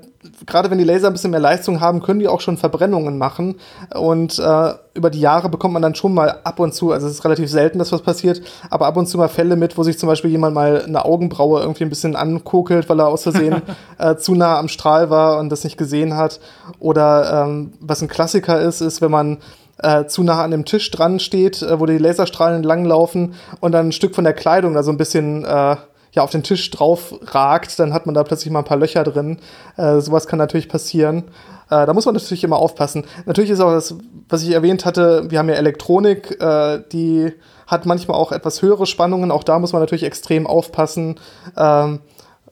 gerade wenn die Laser ein bisschen mehr Leistung haben, können die auch schon Verbrennungen machen. Und äh, über die Jahre bekommt man dann schon mal ab und zu, also es ist relativ selten, dass was passiert, aber ab und zu mal Fälle mit, wo sich zum Beispiel jemand mal eine Augenbraue irgendwie ein bisschen ankokelt, weil er aus Versehen äh, zu nah am Strahl war und das nicht gesehen hat. Oder ähm, was ein Klassiker ist, ist, wenn man äh, zu nah an dem Tisch dran steht, äh, wo die Laserstrahlen langlaufen und dann ein Stück von der Kleidung da so ein bisschen äh, ja, auf den Tisch drauf ragt, dann hat man da plötzlich mal ein paar Löcher drin. Äh, sowas kann natürlich passieren. Äh, da muss man natürlich immer aufpassen. Natürlich ist auch das, was ich erwähnt hatte, wir haben ja Elektronik, äh, die hat manchmal auch etwas höhere Spannungen. Auch da muss man natürlich extrem aufpassen. Ähm,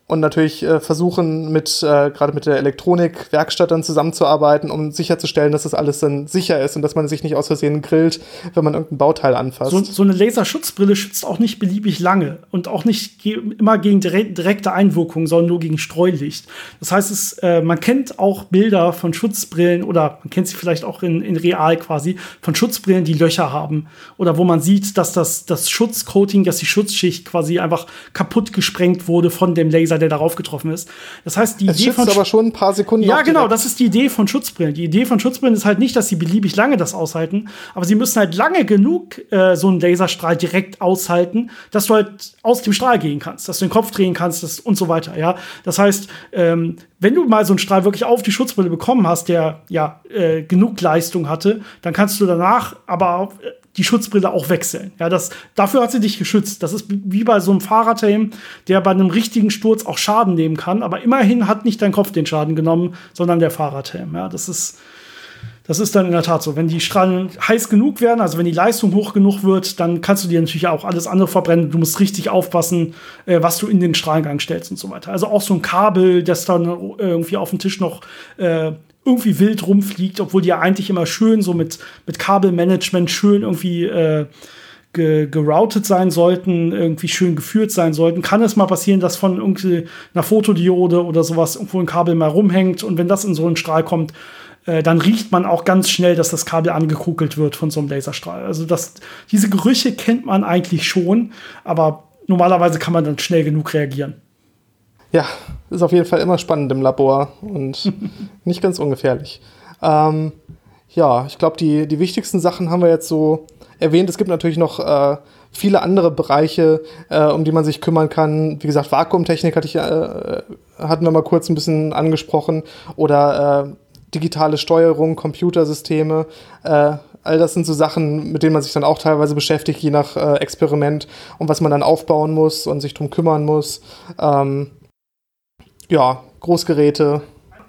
und natürlich äh, versuchen, mit äh, gerade mit der Elektronikwerkstatt dann zusammenzuarbeiten, um sicherzustellen, dass das alles dann sicher ist und dass man sich nicht aus Versehen grillt, wenn man irgendein Bauteil anfasst. So, so eine Laserschutzbrille schützt auch nicht beliebig lange und auch nicht ge immer gegen direkte Einwirkungen, sondern nur gegen Streulicht. Das heißt, es, äh, man kennt auch Bilder von Schutzbrillen oder man kennt sie vielleicht auch in, in real quasi von Schutzbrillen, die Löcher haben oder wo man sieht, dass das, das Schutzcoating, dass die Schutzschicht quasi einfach kaputt gesprengt wurde von dem Laser der darauf getroffen ist. Das heißt, die es Idee von aber schon ein paar Sekunden. Ja, genau, das ist die Idee von Schutzbrillen. Die Idee von Schutzbrillen ist halt nicht, dass sie beliebig lange das aushalten, aber sie müssen halt lange genug äh, so einen Laserstrahl direkt aushalten, dass du halt aus dem Strahl gehen kannst, dass du den Kopf drehen kannst das, und so weiter. Ja, das heißt, ähm, wenn du mal so einen Strahl wirklich auf die Schutzbrille bekommen hast, der ja äh, genug Leistung hatte, dann kannst du danach aber auch, äh, die Schutzbrille auch wechseln. Ja, das, dafür hat sie dich geschützt. Das ist wie bei so einem Fahrradhelm, der bei einem richtigen Sturz auch Schaden nehmen kann. Aber immerhin hat nicht dein Kopf den Schaden genommen, sondern der Fahrradhelm. Ja, das ist, das ist dann in der Tat so. Wenn die Strahlen heiß genug werden, also wenn die Leistung hoch genug wird, dann kannst du dir natürlich auch alles andere verbrennen. Du musst richtig aufpassen, äh, was du in den Strahlengang stellst und so weiter. Also auch so ein Kabel, das dann irgendwie auf dem Tisch noch äh, irgendwie wild rumfliegt, obwohl die ja eigentlich immer schön so mit, mit Kabelmanagement schön irgendwie äh, ge geroutet sein sollten, irgendwie schön geführt sein sollten, kann es mal passieren, dass von irgendwie einer Fotodiode oder sowas irgendwo ein Kabel mal rumhängt und wenn das in so einen Strahl kommt, äh, dann riecht man auch ganz schnell, dass das Kabel angekugelt wird von so einem Laserstrahl. Also das, diese Gerüche kennt man eigentlich schon, aber normalerweise kann man dann schnell genug reagieren. Ja, ist auf jeden Fall immer spannend im Labor und nicht ganz ungefährlich. Ähm, ja, ich glaube, die, die wichtigsten Sachen haben wir jetzt so erwähnt. Es gibt natürlich noch äh, viele andere Bereiche, äh, um die man sich kümmern kann. Wie gesagt, Vakuumtechnik hatte ich, äh, hatten wir mal kurz ein bisschen angesprochen. Oder äh, digitale Steuerung, Computersysteme, äh, all das sind so Sachen, mit denen man sich dann auch teilweise beschäftigt, je nach äh, Experiment und was man dann aufbauen muss und sich drum kümmern muss. Ähm, ja, Großgeräte.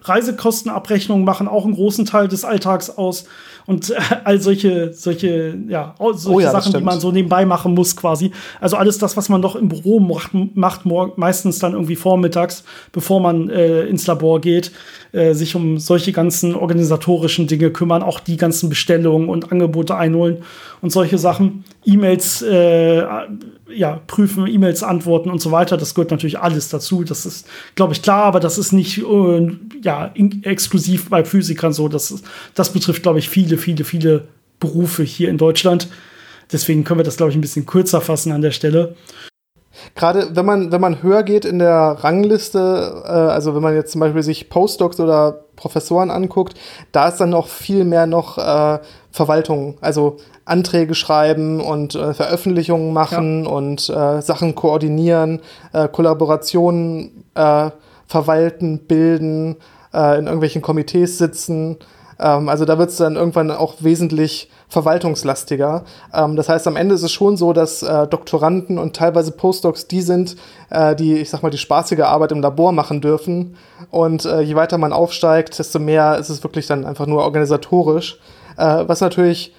Reisekostenabrechnungen machen auch einen großen Teil des Alltags aus und äh, all solche, solche, ja, solche oh ja, Sachen, die man so nebenbei machen muss quasi. Also alles das, was man doch im Büro macht, macht meistens dann irgendwie vormittags, bevor man äh, ins Labor geht, äh, sich um solche ganzen organisatorischen Dinge kümmern, auch die ganzen Bestellungen und Angebote einholen und solche Sachen. E-Mails, äh, ja, prüfen, E-Mails antworten und so weiter. Das gehört natürlich alles dazu. Das ist, glaube ich, klar, aber das ist nicht äh, ja, exklusiv bei Physikern so. Das, das betrifft, glaube ich, viele, viele, viele Berufe hier in Deutschland. Deswegen können wir das, glaube ich, ein bisschen kürzer fassen an der Stelle. Gerade wenn man, wenn man höher geht in der Rangliste, äh, also wenn man jetzt zum Beispiel sich Postdocs oder Professoren anguckt, da ist dann noch viel mehr noch äh, Verwaltung, also Anträge schreiben und äh, Veröffentlichungen machen ja. und äh, Sachen koordinieren, äh, Kollaborationen äh, verwalten, bilden, in irgendwelchen Komitees sitzen. Ähm, also da wird es dann irgendwann auch wesentlich verwaltungslastiger. Ähm, das heißt, am Ende ist es schon so, dass äh, Doktoranden und teilweise Postdocs die sind, äh, die, ich sag mal, die spaßige Arbeit im Labor machen dürfen. Und äh, je weiter man aufsteigt, desto mehr ist es wirklich dann einfach nur organisatorisch. Äh, was natürlich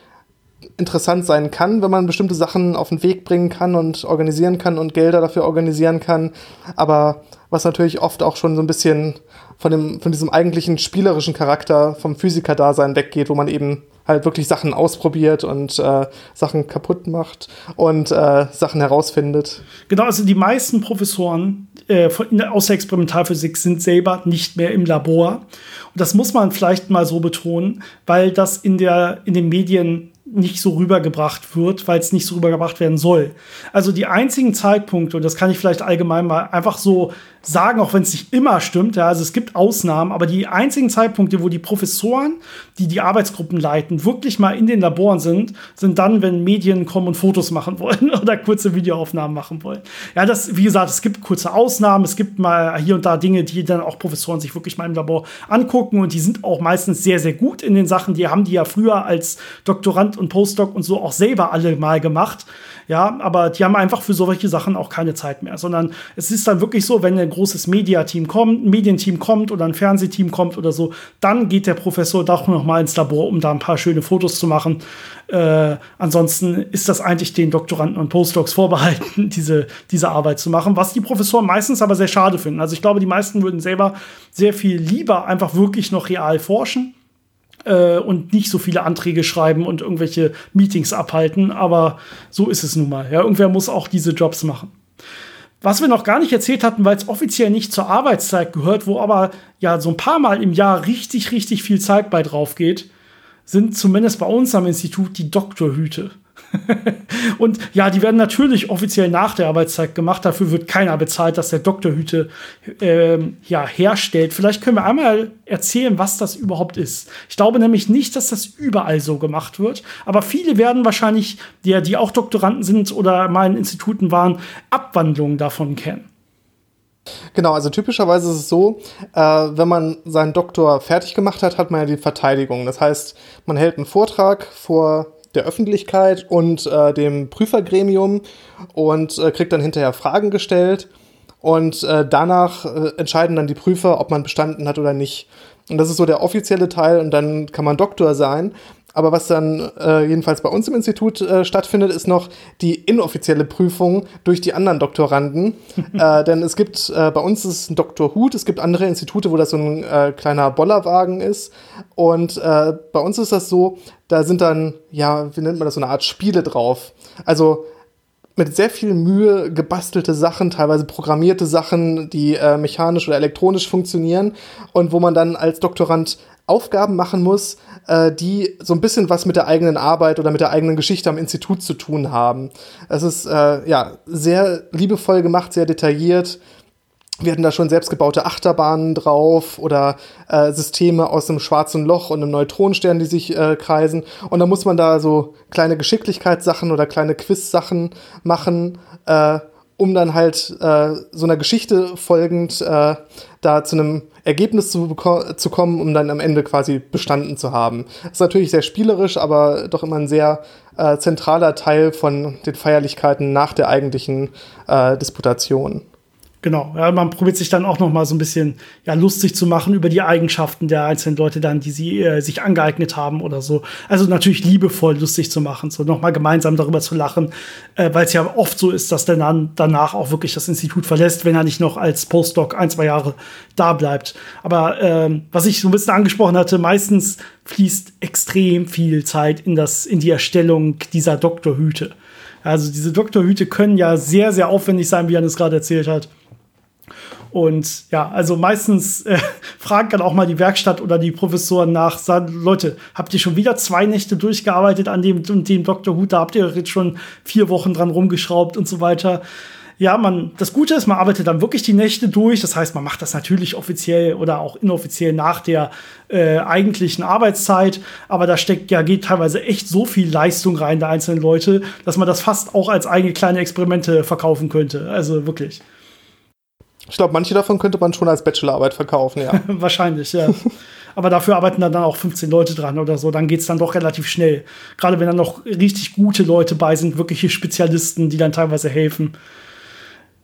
interessant sein kann, wenn man bestimmte Sachen auf den Weg bringen kann und organisieren kann und Gelder dafür organisieren kann. Aber was natürlich oft auch schon so ein bisschen von, dem, von diesem eigentlichen spielerischen Charakter vom Physiker-Dasein weggeht, wo man eben halt wirklich Sachen ausprobiert und äh, Sachen kaputt macht und äh, Sachen herausfindet. Genau, also die meisten Professoren äh, von, aus der Experimentalphysik sind selber nicht mehr im Labor. Und das muss man vielleicht mal so betonen, weil das in, der, in den Medien nicht so rübergebracht wird, weil es nicht so rübergebracht werden soll. Also die einzigen Zeitpunkte, und das kann ich vielleicht allgemein mal einfach so sagen, auch wenn es nicht immer stimmt, ja, also es gibt Ausnahmen, aber die einzigen Zeitpunkte, wo die Professoren, die die Arbeitsgruppen leiten, wirklich mal in den Laboren sind, sind dann, wenn Medien kommen und Fotos machen wollen oder kurze Videoaufnahmen machen wollen. Ja, das, wie gesagt, es gibt kurze Ausnahmen, es gibt mal hier und da Dinge, die dann auch Professoren sich wirklich mal im Labor angucken und die sind auch meistens sehr, sehr gut in den Sachen, die haben die ja früher als Doktorand und Postdoc und so auch selber alle mal gemacht. Ja, aber die haben einfach für solche Sachen auch keine Zeit mehr, sondern es ist dann wirklich so, wenn ein großes Mediateam kommt, ein Medienteam kommt oder ein Fernsehteam kommt oder so, dann geht der Professor doch noch mal ins Labor, um da ein paar schöne Fotos zu machen. Äh, ansonsten ist das eigentlich den Doktoranden und Postdocs vorbehalten, diese, diese Arbeit zu machen, was die Professoren meistens aber sehr schade finden. Also ich glaube, die meisten würden selber sehr viel lieber einfach wirklich noch real forschen äh, und nicht so viele Anträge schreiben und irgendwelche Meetings abhalten. Aber so ist es nun mal. Ja, irgendwer muss auch diese Jobs machen. Was wir noch gar nicht erzählt hatten, weil es offiziell nicht zur Arbeitszeit gehört, wo aber ja so ein paar Mal im Jahr richtig, richtig viel Zeit bei drauf geht, sind zumindest bei uns am Institut die Doktorhüte. und ja, die werden natürlich offiziell nach der Arbeitszeit gemacht. Dafür wird keiner bezahlt, dass der Doktorhüte ähm, ja, herstellt. Vielleicht können wir einmal erzählen, was das überhaupt ist. Ich glaube nämlich nicht, dass das überall so gemacht wird. Aber viele werden wahrscheinlich, die, die auch Doktoranden sind oder mal in Instituten waren, Abwandlungen davon kennen. Genau, also typischerweise ist es so, äh, wenn man seinen Doktor fertig gemacht hat, hat man ja die Verteidigung. Das heißt, man hält einen Vortrag vor der Öffentlichkeit und äh, dem Prüfergremium und äh, kriegt dann hinterher Fragen gestellt. Und äh, danach äh, entscheiden dann die Prüfer, ob man bestanden hat oder nicht. Und das ist so der offizielle Teil und dann kann man Doktor sein. Aber was dann äh, jedenfalls bei uns im Institut äh, stattfindet, ist noch die inoffizielle Prüfung durch die anderen Doktoranden. äh, denn es gibt, äh, bei uns ist es ein Doktor Hut, es gibt andere Institute, wo das so ein äh, kleiner Bollerwagen ist. Und äh, bei uns ist das so, da sind dann, ja, wie nennt man das, so eine Art Spiele drauf. Also mit sehr viel Mühe gebastelte Sachen, teilweise programmierte Sachen, die äh, mechanisch oder elektronisch funktionieren und wo man dann als Doktorand Aufgaben machen muss, äh, die so ein bisschen was mit der eigenen Arbeit oder mit der eigenen Geschichte am Institut zu tun haben. Es ist äh, ja sehr liebevoll gemacht, sehr detailliert. Wir hatten da schon selbstgebaute Achterbahnen drauf oder äh, Systeme aus einem schwarzen Loch und einem Neutronenstern, die sich äh, kreisen. Und da muss man da so kleine Geschicklichkeitssachen oder kleine Quiz-Sachen machen. Äh, um dann halt äh, so einer Geschichte folgend äh, da zu einem Ergebnis zu, zu kommen, um dann am Ende quasi bestanden zu haben. Das ist natürlich sehr spielerisch, aber doch immer ein sehr äh, zentraler Teil von den Feierlichkeiten nach der eigentlichen äh, Disputation. Genau, ja, man probiert sich dann auch noch mal so ein bisschen ja, lustig zu machen über die Eigenschaften der einzelnen Leute dann, die sie äh, sich angeeignet haben oder so. Also natürlich liebevoll lustig zu machen, so noch mal gemeinsam darüber zu lachen, äh, weil es ja oft so ist, dass der dann danach auch wirklich das Institut verlässt, wenn er nicht noch als Postdoc ein, zwei Jahre da bleibt. Aber ähm, was ich so ein bisschen angesprochen hatte, meistens fließt extrem viel Zeit in, das, in die Erstellung dieser Doktorhüte. Also diese Doktorhüte können ja sehr, sehr aufwendig sein, wie Jan es gerade erzählt hat. Und ja, also meistens äh, fragt dann auch mal die Werkstatt oder die Professoren nach, sagen, Leute, habt ihr schon wieder zwei Nächte durchgearbeitet an dem und dem Dr. Hut, da habt ihr jetzt schon vier Wochen dran rumgeschraubt und so weiter. Ja, man, das Gute ist, man arbeitet dann wirklich die Nächte durch. Das heißt, man macht das natürlich offiziell oder auch inoffiziell nach der äh, eigentlichen Arbeitszeit. Aber da steckt ja, geht teilweise echt so viel Leistung rein der einzelnen Leute, dass man das fast auch als eigene kleine Experimente verkaufen könnte. Also wirklich. Ich glaube, manche davon könnte man schon als Bachelorarbeit verkaufen, ja. Wahrscheinlich, ja. Aber dafür arbeiten dann auch 15 Leute dran oder so. Dann geht es dann doch relativ schnell. Gerade wenn dann noch richtig gute Leute bei sind, wirkliche Spezialisten, die dann teilweise helfen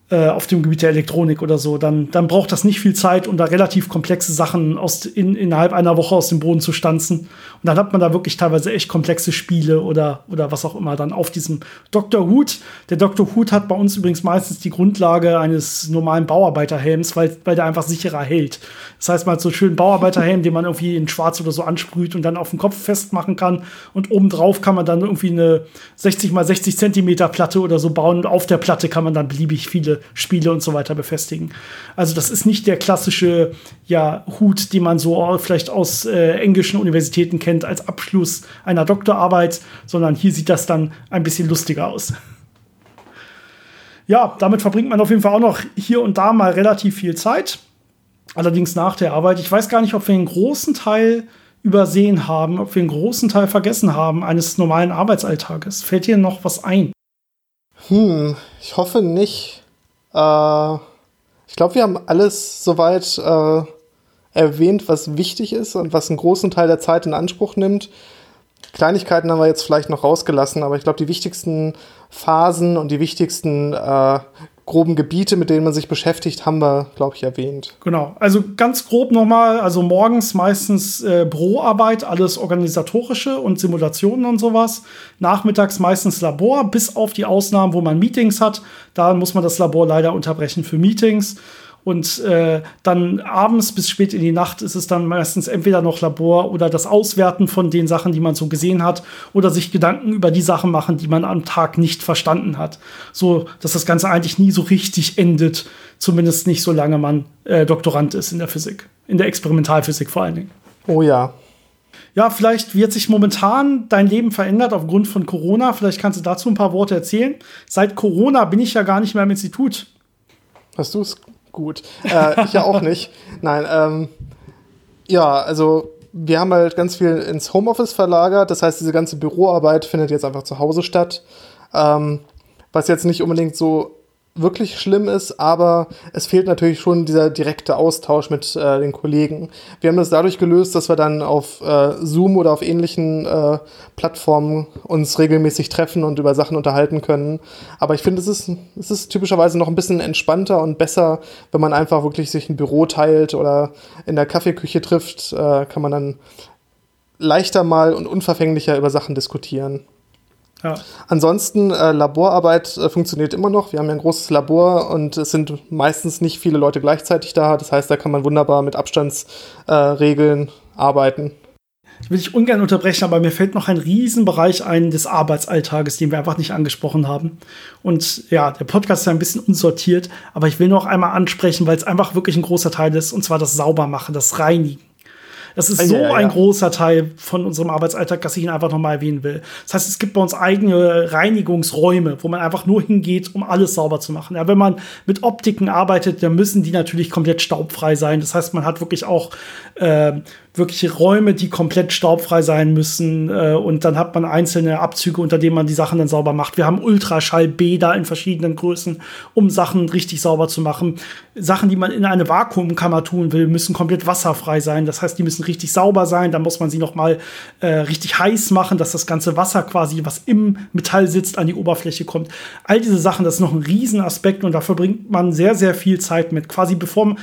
äh, auf dem Gebiet der Elektronik oder so, dann, dann braucht das nicht viel Zeit, um da relativ komplexe Sachen aus, in, innerhalb einer Woche aus dem Boden zu stanzen. Und dann hat man da wirklich teilweise echt komplexe Spiele oder, oder was auch immer dann auf diesem Dr. Hut. Der Dr. Hut hat bei uns übrigens meistens die Grundlage eines normalen Bauarbeiterhelms, weil, weil der einfach sicherer hält. Das heißt, man hat so einen schönen Bauarbeiterhelm, den man irgendwie in schwarz oder so ansprüht und dann auf dem Kopf festmachen kann. Und obendrauf kann man dann irgendwie eine 60 mal 60 Zentimeter Platte oder so bauen. Und auf der Platte kann man dann beliebig viele Spiele und so weiter befestigen. Also das ist nicht der klassische ja, Hut, den man so vielleicht aus äh, englischen Universitäten kennt als Abschluss einer Doktorarbeit, sondern hier sieht das dann ein bisschen lustiger aus. Ja, damit verbringt man auf jeden Fall auch noch hier und da mal relativ viel Zeit. Allerdings nach der Arbeit. Ich weiß gar nicht, ob wir einen großen Teil übersehen haben, ob wir einen großen Teil vergessen haben eines normalen Arbeitsalltages. Fällt dir noch was ein? Hm, ich hoffe nicht. Äh, ich glaube, wir haben alles soweit äh, erwähnt, was wichtig ist und was einen großen Teil der Zeit in Anspruch nimmt. Kleinigkeiten haben wir jetzt vielleicht noch rausgelassen, aber ich glaube, die wichtigsten Phasen und die wichtigsten äh, groben Gebiete, mit denen man sich beschäftigt, haben wir, glaube ich, erwähnt. Genau. Also ganz grob nochmal, also morgens meistens äh, Büroarbeit, alles organisatorische und Simulationen und sowas. Nachmittags meistens Labor, bis auf die Ausnahmen, wo man Meetings hat. Da muss man das Labor leider unterbrechen für Meetings. Und äh, dann abends bis spät in die Nacht ist es dann meistens entweder noch Labor oder das Auswerten von den Sachen, die man so gesehen hat, oder sich Gedanken über die Sachen machen, die man am Tag nicht verstanden hat. So, dass das Ganze eigentlich nie so richtig endet, zumindest nicht solange man äh, Doktorand ist in der Physik, in der Experimentalphysik vor allen Dingen. Oh ja. Ja, vielleicht wird sich momentan dein Leben verändert aufgrund von Corona. Vielleicht kannst du dazu ein paar Worte erzählen. Seit Corona bin ich ja gar nicht mehr im Institut. Hast du es gut. Äh, ich ja auch nicht. Nein, ähm, ja, also wir haben halt ganz viel ins Homeoffice verlagert. Das heißt, diese ganze Büroarbeit findet jetzt einfach zu Hause statt. Ähm, was jetzt nicht unbedingt so wirklich schlimm ist, aber es fehlt natürlich schon dieser direkte Austausch mit äh, den Kollegen. Wir haben das dadurch gelöst, dass wir dann auf äh, Zoom oder auf ähnlichen äh, Plattformen uns regelmäßig treffen und über Sachen unterhalten können. Aber ich finde, es ist, es ist typischerweise noch ein bisschen entspannter und besser, wenn man einfach wirklich sich ein Büro teilt oder in der Kaffeeküche trifft, äh, kann man dann leichter mal und unverfänglicher über Sachen diskutieren. Ja. Ansonsten, äh, Laborarbeit äh, funktioniert immer noch. Wir haben ja ein großes Labor und es sind meistens nicht viele Leute gleichzeitig da. Das heißt, da kann man wunderbar mit Abstandsregeln äh, arbeiten. Ich will dich ungern unterbrechen, aber mir fällt noch ein Riesenbereich ein des Arbeitsalltages, den wir einfach nicht angesprochen haben. Und ja, der Podcast ist ein bisschen unsortiert, aber ich will noch einmal ansprechen, weil es einfach wirklich ein großer Teil ist, und zwar das Saubermachen, das Reinigen. Das ist so ja, ja. ein großer Teil von unserem Arbeitsalltag, dass ich ihn einfach nochmal erwähnen will. Das heißt, es gibt bei uns eigene Reinigungsräume, wo man einfach nur hingeht, um alles sauber zu machen. Ja, wenn man mit Optiken arbeitet, dann müssen die natürlich komplett staubfrei sein. Das heißt, man hat wirklich auch äh, wirkliche Räume, die komplett staubfrei sein müssen. Äh, und dann hat man einzelne Abzüge, unter denen man die Sachen dann sauber macht. Wir haben Ultraschallbäder in verschiedenen Größen, um Sachen richtig sauber zu machen. Sachen, die man in eine Vakuumkammer tun will, müssen komplett wasserfrei sein. Das heißt, die müssen richtig sauber sein. Dann muss man sie noch mal äh, richtig heiß machen, dass das ganze Wasser quasi, was im Metall sitzt, an die Oberfläche kommt. All diese Sachen, das ist noch ein Riesenaspekt und da verbringt man sehr, sehr viel Zeit mit. Quasi bevor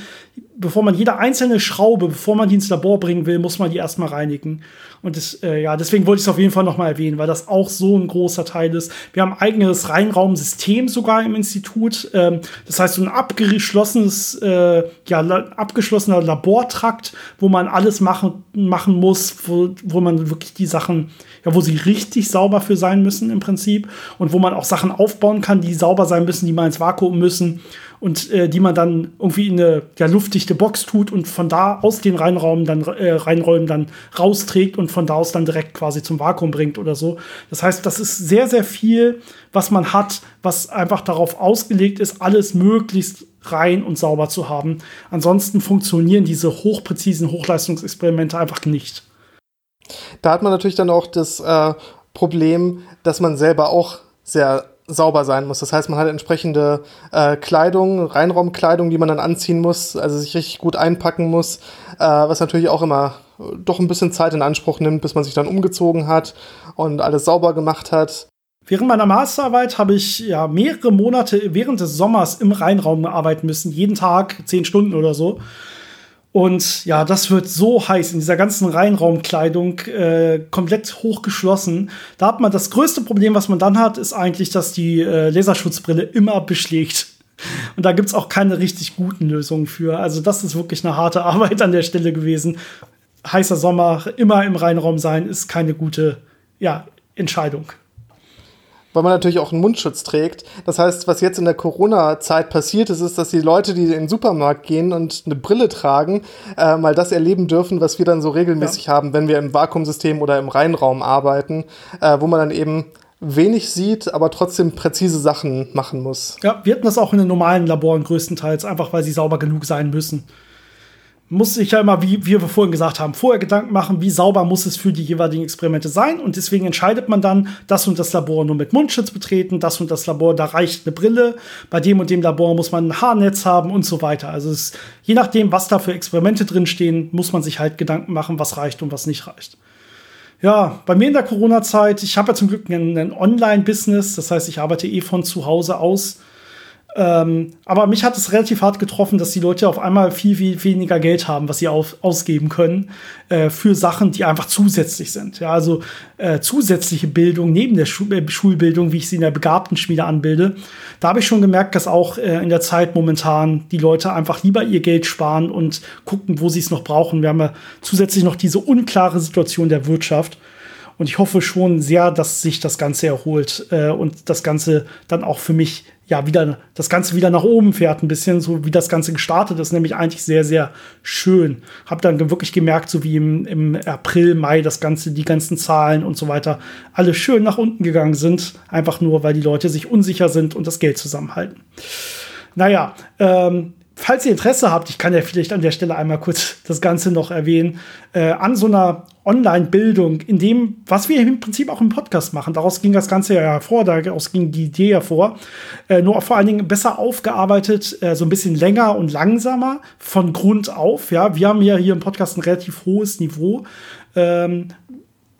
bevor man jede einzelne Schraube, bevor man die ins Labor bringen will, muss man die erstmal reinigen. Und das, äh, ja, deswegen wollte ich es auf jeden Fall noch mal erwähnen, weil das auch so ein großer Teil ist. Wir haben ein eigenes Reinraumsystem sogar im Institut. Ähm, das heißt, so ein abgeschlossenes, äh, ja, abgeschlossener Labortrakt, wo man alles machen, machen muss, wo, wo man wirklich die Sachen, ja, wo sie richtig sauber für sein müssen im Prinzip und wo man auch Sachen aufbauen kann, die sauber sein müssen, die mal ins Vakuum müssen und äh, die man dann irgendwie in eine ja, luftdichte Box tut und von da aus den Reinraum dann äh, Reinräumen dann rausträgt und von da aus dann direkt quasi zum Vakuum bringt oder so. Das heißt, das ist sehr sehr viel, was man hat, was einfach darauf ausgelegt ist, alles möglichst rein und sauber zu haben. Ansonsten funktionieren diese hochpräzisen Hochleistungsexperimente einfach nicht. Da hat man natürlich dann auch das äh, Problem, dass man selber auch sehr sauber sein muss. Das heißt, man hat entsprechende äh, Kleidung, Reinraumkleidung, die man dann anziehen muss, also sich richtig gut einpacken muss, äh, was natürlich auch immer doch ein bisschen Zeit in Anspruch nimmt, bis man sich dann umgezogen hat und alles sauber gemacht hat. Während meiner Masterarbeit habe ich ja mehrere Monate während des Sommers im Reinraum arbeiten müssen, jeden Tag zehn Stunden oder so. Und ja, das wird so heiß in dieser ganzen Reinraumkleidung, äh, komplett hochgeschlossen. Da hat man das größte Problem, was man dann hat, ist eigentlich, dass die äh, Laserschutzbrille immer beschlägt. Und da gibt's auch keine richtig guten Lösungen für. Also, das ist wirklich eine harte Arbeit an der Stelle gewesen. Heißer Sommer, immer im Reinraum sein, ist keine gute ja, Entscheidung weil man natürlich auch einen Mundschutz trägt. Das heißt, was jetzt in der Corona-Zeit passiert ist, ist, dass die Leute, die in den Supermarkt gehen und eine Brille tragen, äh, mal das erleben dürfen, was wir dann so regelmäßig ja. haben, wenn wir im Vakuumsystem oder im Reinraum arbeiten, äh, wo man dann eben wenig sieht, aber trotzdem präzise Sachen machen muss. Ja, wir hatten das auch in den normalen Laboren größtenteils, einfach weil sie sauber genug sein müssen muss sich ja immer, wie, wir vorhin gesagt haben, vorher Gedanken machen, wie sauber muss es für die jeweiligen Experimente sein. Und deswegen entscheidet man dann, das und das Labor nur mit Mundschutz betreten, das und das Labor, da reicht eine Brille, bei dem und dem Labor muss man ein Haarnetz haben und so weiter. Also es, je nachdem, was da für Experimente drinstehen, muss man sich halt Gedanken machen, was reicht und was nicht reicht. Ja, bei mir in der Corona-Zeit, ich habe ja zum Glück ein Online-Business, das heißt, ich arbeite eh von zu Hause aus. Ähm, aber mich hat es relativ hart getroffen, dass die Leute auf einmal viel, viel weniger Geld haben, was sie auf, ausgeben können äh, für Sachen, die einfach zusätzlich sind. Ja, also äh, zusätzliche Bildung neben der Schu äh, Schulbildung, wie ich sie in der begabten Schmiede anbilde. Da habe ich schon gemerkt, dass auch äh, in der Zeit momentan die Leute einfach lieber ihr Geld sparen und gucken, wo sie es noch brauchen. Wir haben ja zusätzlich noch diese unklare Situation der Wirtschaft. Und ich hoffe schon sehr, dass sich das Ganze erholt äh, und das Ganze dann auch für mich ja wieder das Ganze wieder nach oben fährt, ein bisschen so wie das Ganze gestartet ist, nämlich eigentlich sehr, sehr schön. Hab dann wirklich gemerkt, so wie im, im April, Mai das Ganze, die ganzen Zahlen und so weiter, alle schön nach unten gegangen sind, einfach nur, weil die Leute sich unsicher sind und das Geld zusammenhalten. Naja, ähm, falls ihr Interesse habt, ich kann ja vielleicht an der Stelle einmal kurz das Ganze noch erwähnen, äh, an so einer Online-Bildung, in dem, was wir im Prinzip auch im Podcast machen, daraus ging das Ganze ja hervor, daraus ging die Idee hervor, äh, nur vor allen Dingen besser aufgearbeitet, äh, so ein bisschen länger und langsamer von Grund auf. Ja, wir haben ja hier im Podcast ein relativ hohes Niveau. Ähm,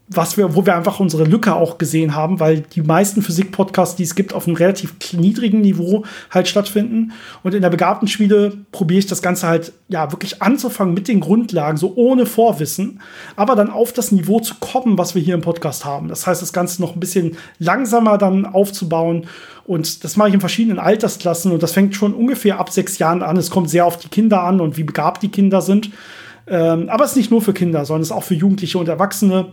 was wir, wo wir einfach unsere Lücke auch gesehen haben, weil die meisten Physik-Podcasts, die es gibt, auf einem relativ niedrigen Niveau halt stattfinden. Und in der begabten Spiele probiere ich das Ganze halt, ja, wirklich anzufangen mit den Grundlagen, so ohne Vorwissen, aber dann auf das Niveau zu kommen, was wir hier im Podcast haben. Das heißt, das Ganze noch ein bisschen langsamer dann aufzubauen. Und das mache ich in verschiedenen Altersklassen und das fängt schon ungefähr ab sechs Jahren an. Es kommt sehr auf die Kinder an und wie begabt die Kinder sind. Ähm, aber es ist nicht nur für Kinder, sondern es ist auch für Jugendliche und Erwachsene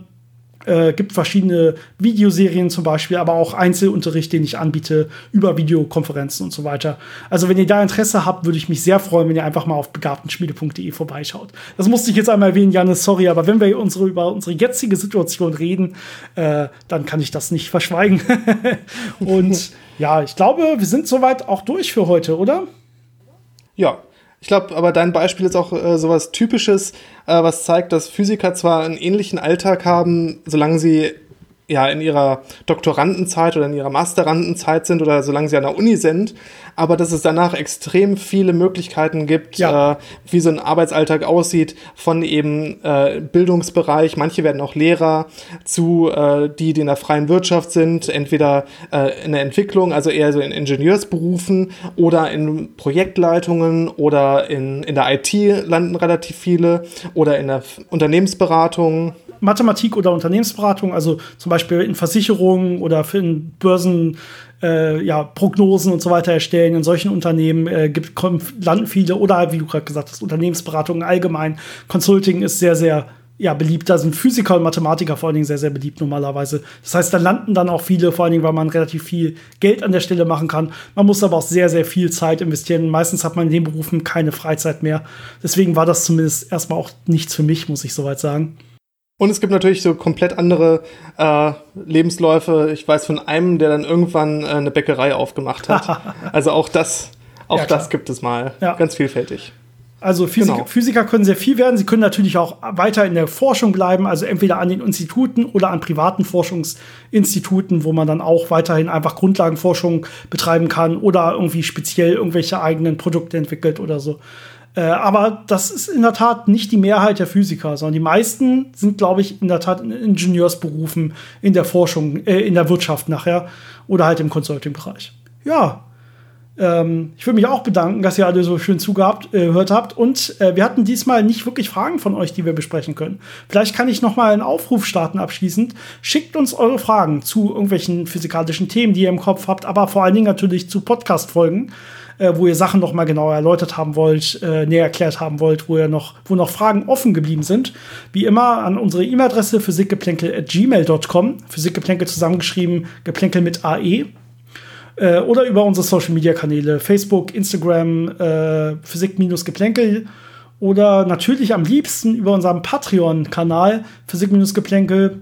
äh, gibt verschiedene Videoserien zum Beispiel, aber auch Einzelunterricht, den ich anbiete über Videokonferenzen und so weiter. Also wenn ihr da Interesse habt, würde ich mich sehr freuen, wenn ihr einfach mal auf begabtenspiele.de vorbeischaut. Das musste ich jetzt einmal erwähnen, Janis, sorry, aber wenn wir unsere, über unsere jetzige Situation reden, äh, dann kann ich das nicht verschweigen. und ja, ich glaube, wir sind soweit auch durch für heute, oder? Ja, Ich glaube, aber dein Beispiel ist auch äh, sowas Typisches, äh, was zeigt, dass Physiker zwar einen ähnlichen Alltag haben, solange sie ja in ihrer Doktorandenzeit oder in ihrer Masterandenzeit sind oder solange sie an der Uni sind, aber dass es danach extrem viele Möglichkeiten gibt, ja. äh, wie so ein Arbeitsalltag aussieht, von eben äh, Bildungsbereich, manche werden auch Lehrer, zu äh, die, die in der freien Wirtschaft sind, entweder äh, in der Entwicklung, also eher so in Ingenieursberufen oder in Projektleitungen oder in, in der IT landen relativ viele oder in der Unternehmensberatung. Mathematik oder Unternehmensberatung, also zum Beispiel in Versicherungen oder für in Börsen äh, ja, Prognosen und so weiter erstellen. In solchen Unternehmen äh, gibt, kommen, landen viele oder wie du gerade gesagt hast, Unternehmensberatung allgemein. Consulting ist sehr, sehr ja, beliebt. Da sind Physiker und Mathematiker vor allen Dingen sehr, sehr beliebt normalerweise. Das heißt, da landen dann auch viele, vor allen Dingen, weil man relativ viel Geld an der Stelle machen kann. Man muss aber auch sehr, sehr viel Zeit investieren. Meistens hat man in den Berufen keine Freizeit mehr. Deswegen war das zumindest erstmal auch nichts für mich, muss ich soweit sagen. Und es gibt natürlich so komplett andere äh, Lebensläufe. Ich weiß von einem, der dann irgendwann äh, eine Bäckerei aufgemacht hat. also auch das, auch ja, das gibt es mal. Ja. Ganz vielfältig. Also Physik genau. Physiker können sehr viel werden. Sie können natürlich auch weiter in der Forschung bleiben, also entweder an den Instituten oder an privaten Forschungsinstituten, wo man dann auch weiterhin einfach Grundlagenforschung betreiben kann oder irgendwie speziell irgendwelche eigenen Produkte entwickelt oder so. Äh, aber das ist in der Tat nicht die Mehrheit der Physiker, sondern die meisten sind, glaube ich, in der Tat in Ingenieursberufen, in der Forschung, äh, in der Wirtschaft nachher oder halt im Consulting-Bereich. Ja, ähm, ich würde mich auch bedanken, dass ihr alle so schön zugehört äh, habt. Und äh, wir hatten diesmal nicht wirklich Fragen von euch, die wir besprechen können. Vielleicht kann ich noch mal einen Aufruf starten abschließend. Schickt uns eure Fragen zu irgendwelchen physikalischen Themen, die ihr im Kopf habt, aber vor allen Dingen natürlich zu Podcast-Folgen äh, wo ihr Sachen noch mal genauer erläutert haben wollt, äh, näher erklärt haben wollt, wo ihr noch, wo noch Fragen offen geblieben sind. Wie immer an unsere E-Mail-Adresse physikgeplänkel.gmail.com, Physikgeplänkel zusammengeschrieben, Geplänkel mit AE. Äh, oder über unsere Social-Media-Kanäle, Facebook, Instagram, äh, Physik-Geplänkel oder natürlich am liebsten über unseren Patreon-Kanal Physik-Geplänkel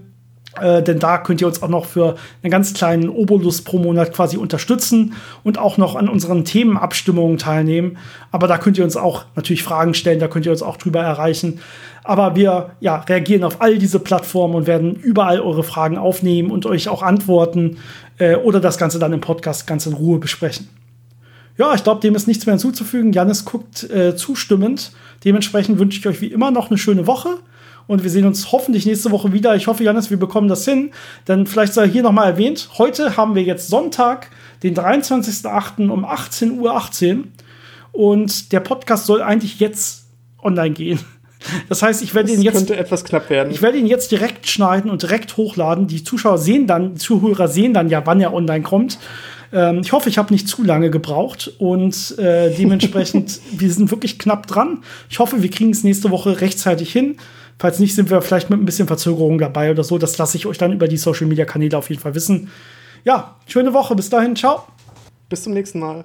äh, denn da könnt ihr uns auch noch für einen ganz kleinen Obolus pro Monat quasi unterstützen und auch noch an unseren Themenabstimmungen teilnehmen. Aber da könnt ihr uns auch natürlich Fragen stellen, da könnt ihr uns auch drüber erreichen. Aber wir ja, reagieren auf all diese Plattformen und werden überall eure Fragen aufnehmen und euch auch antworten äh, oder das Ganze dann im Podcast ganz in Ruhe besprechen. Ja, ich glaube, dem ist nichts mehr hinzuzufügen. Janis guckt äh, zustimmend. Dementsprechend wünsche ich euch wie immer noch eine schöne Woche. Und wir sehen uns hoffentlich nächste Woche wieder. Ich hoffe, Janis, wir bekommen das hin. Denn vielleicht sei hier nochmal erwähnt, heute haben wir jetzt Sonntag, den 23.08. um 18.18 Uhr. 18. Und der Podcast soll eigentlich jetzt online gehen. Das heißt, ich werde ihn jetzt. könnte etwas knapp werden. Ich werde ihn jetzt direkt schneiden und direkt hochladen. Die Zuschauer sehen dann, die Zuhörer sehen dann ja, wann er online kommt. Ähm, ich hoffe, ich habe nicht zu lange gebraucht und äh, dementsprechend, wir sind wirklich knapp dran. Ich hoffe, wir kriegen es nächste Woche rechtzeitig hin. Falls nicht, sind wir vielleicht mit ein bisschen Verzögerung dabei oder so. Das lasse ich euch dann über die Social Media Kanäle auf jeden Fall wissen. Ja, schöne Woche. Bis dahin. Ciao. Bis zum nächsten Mal.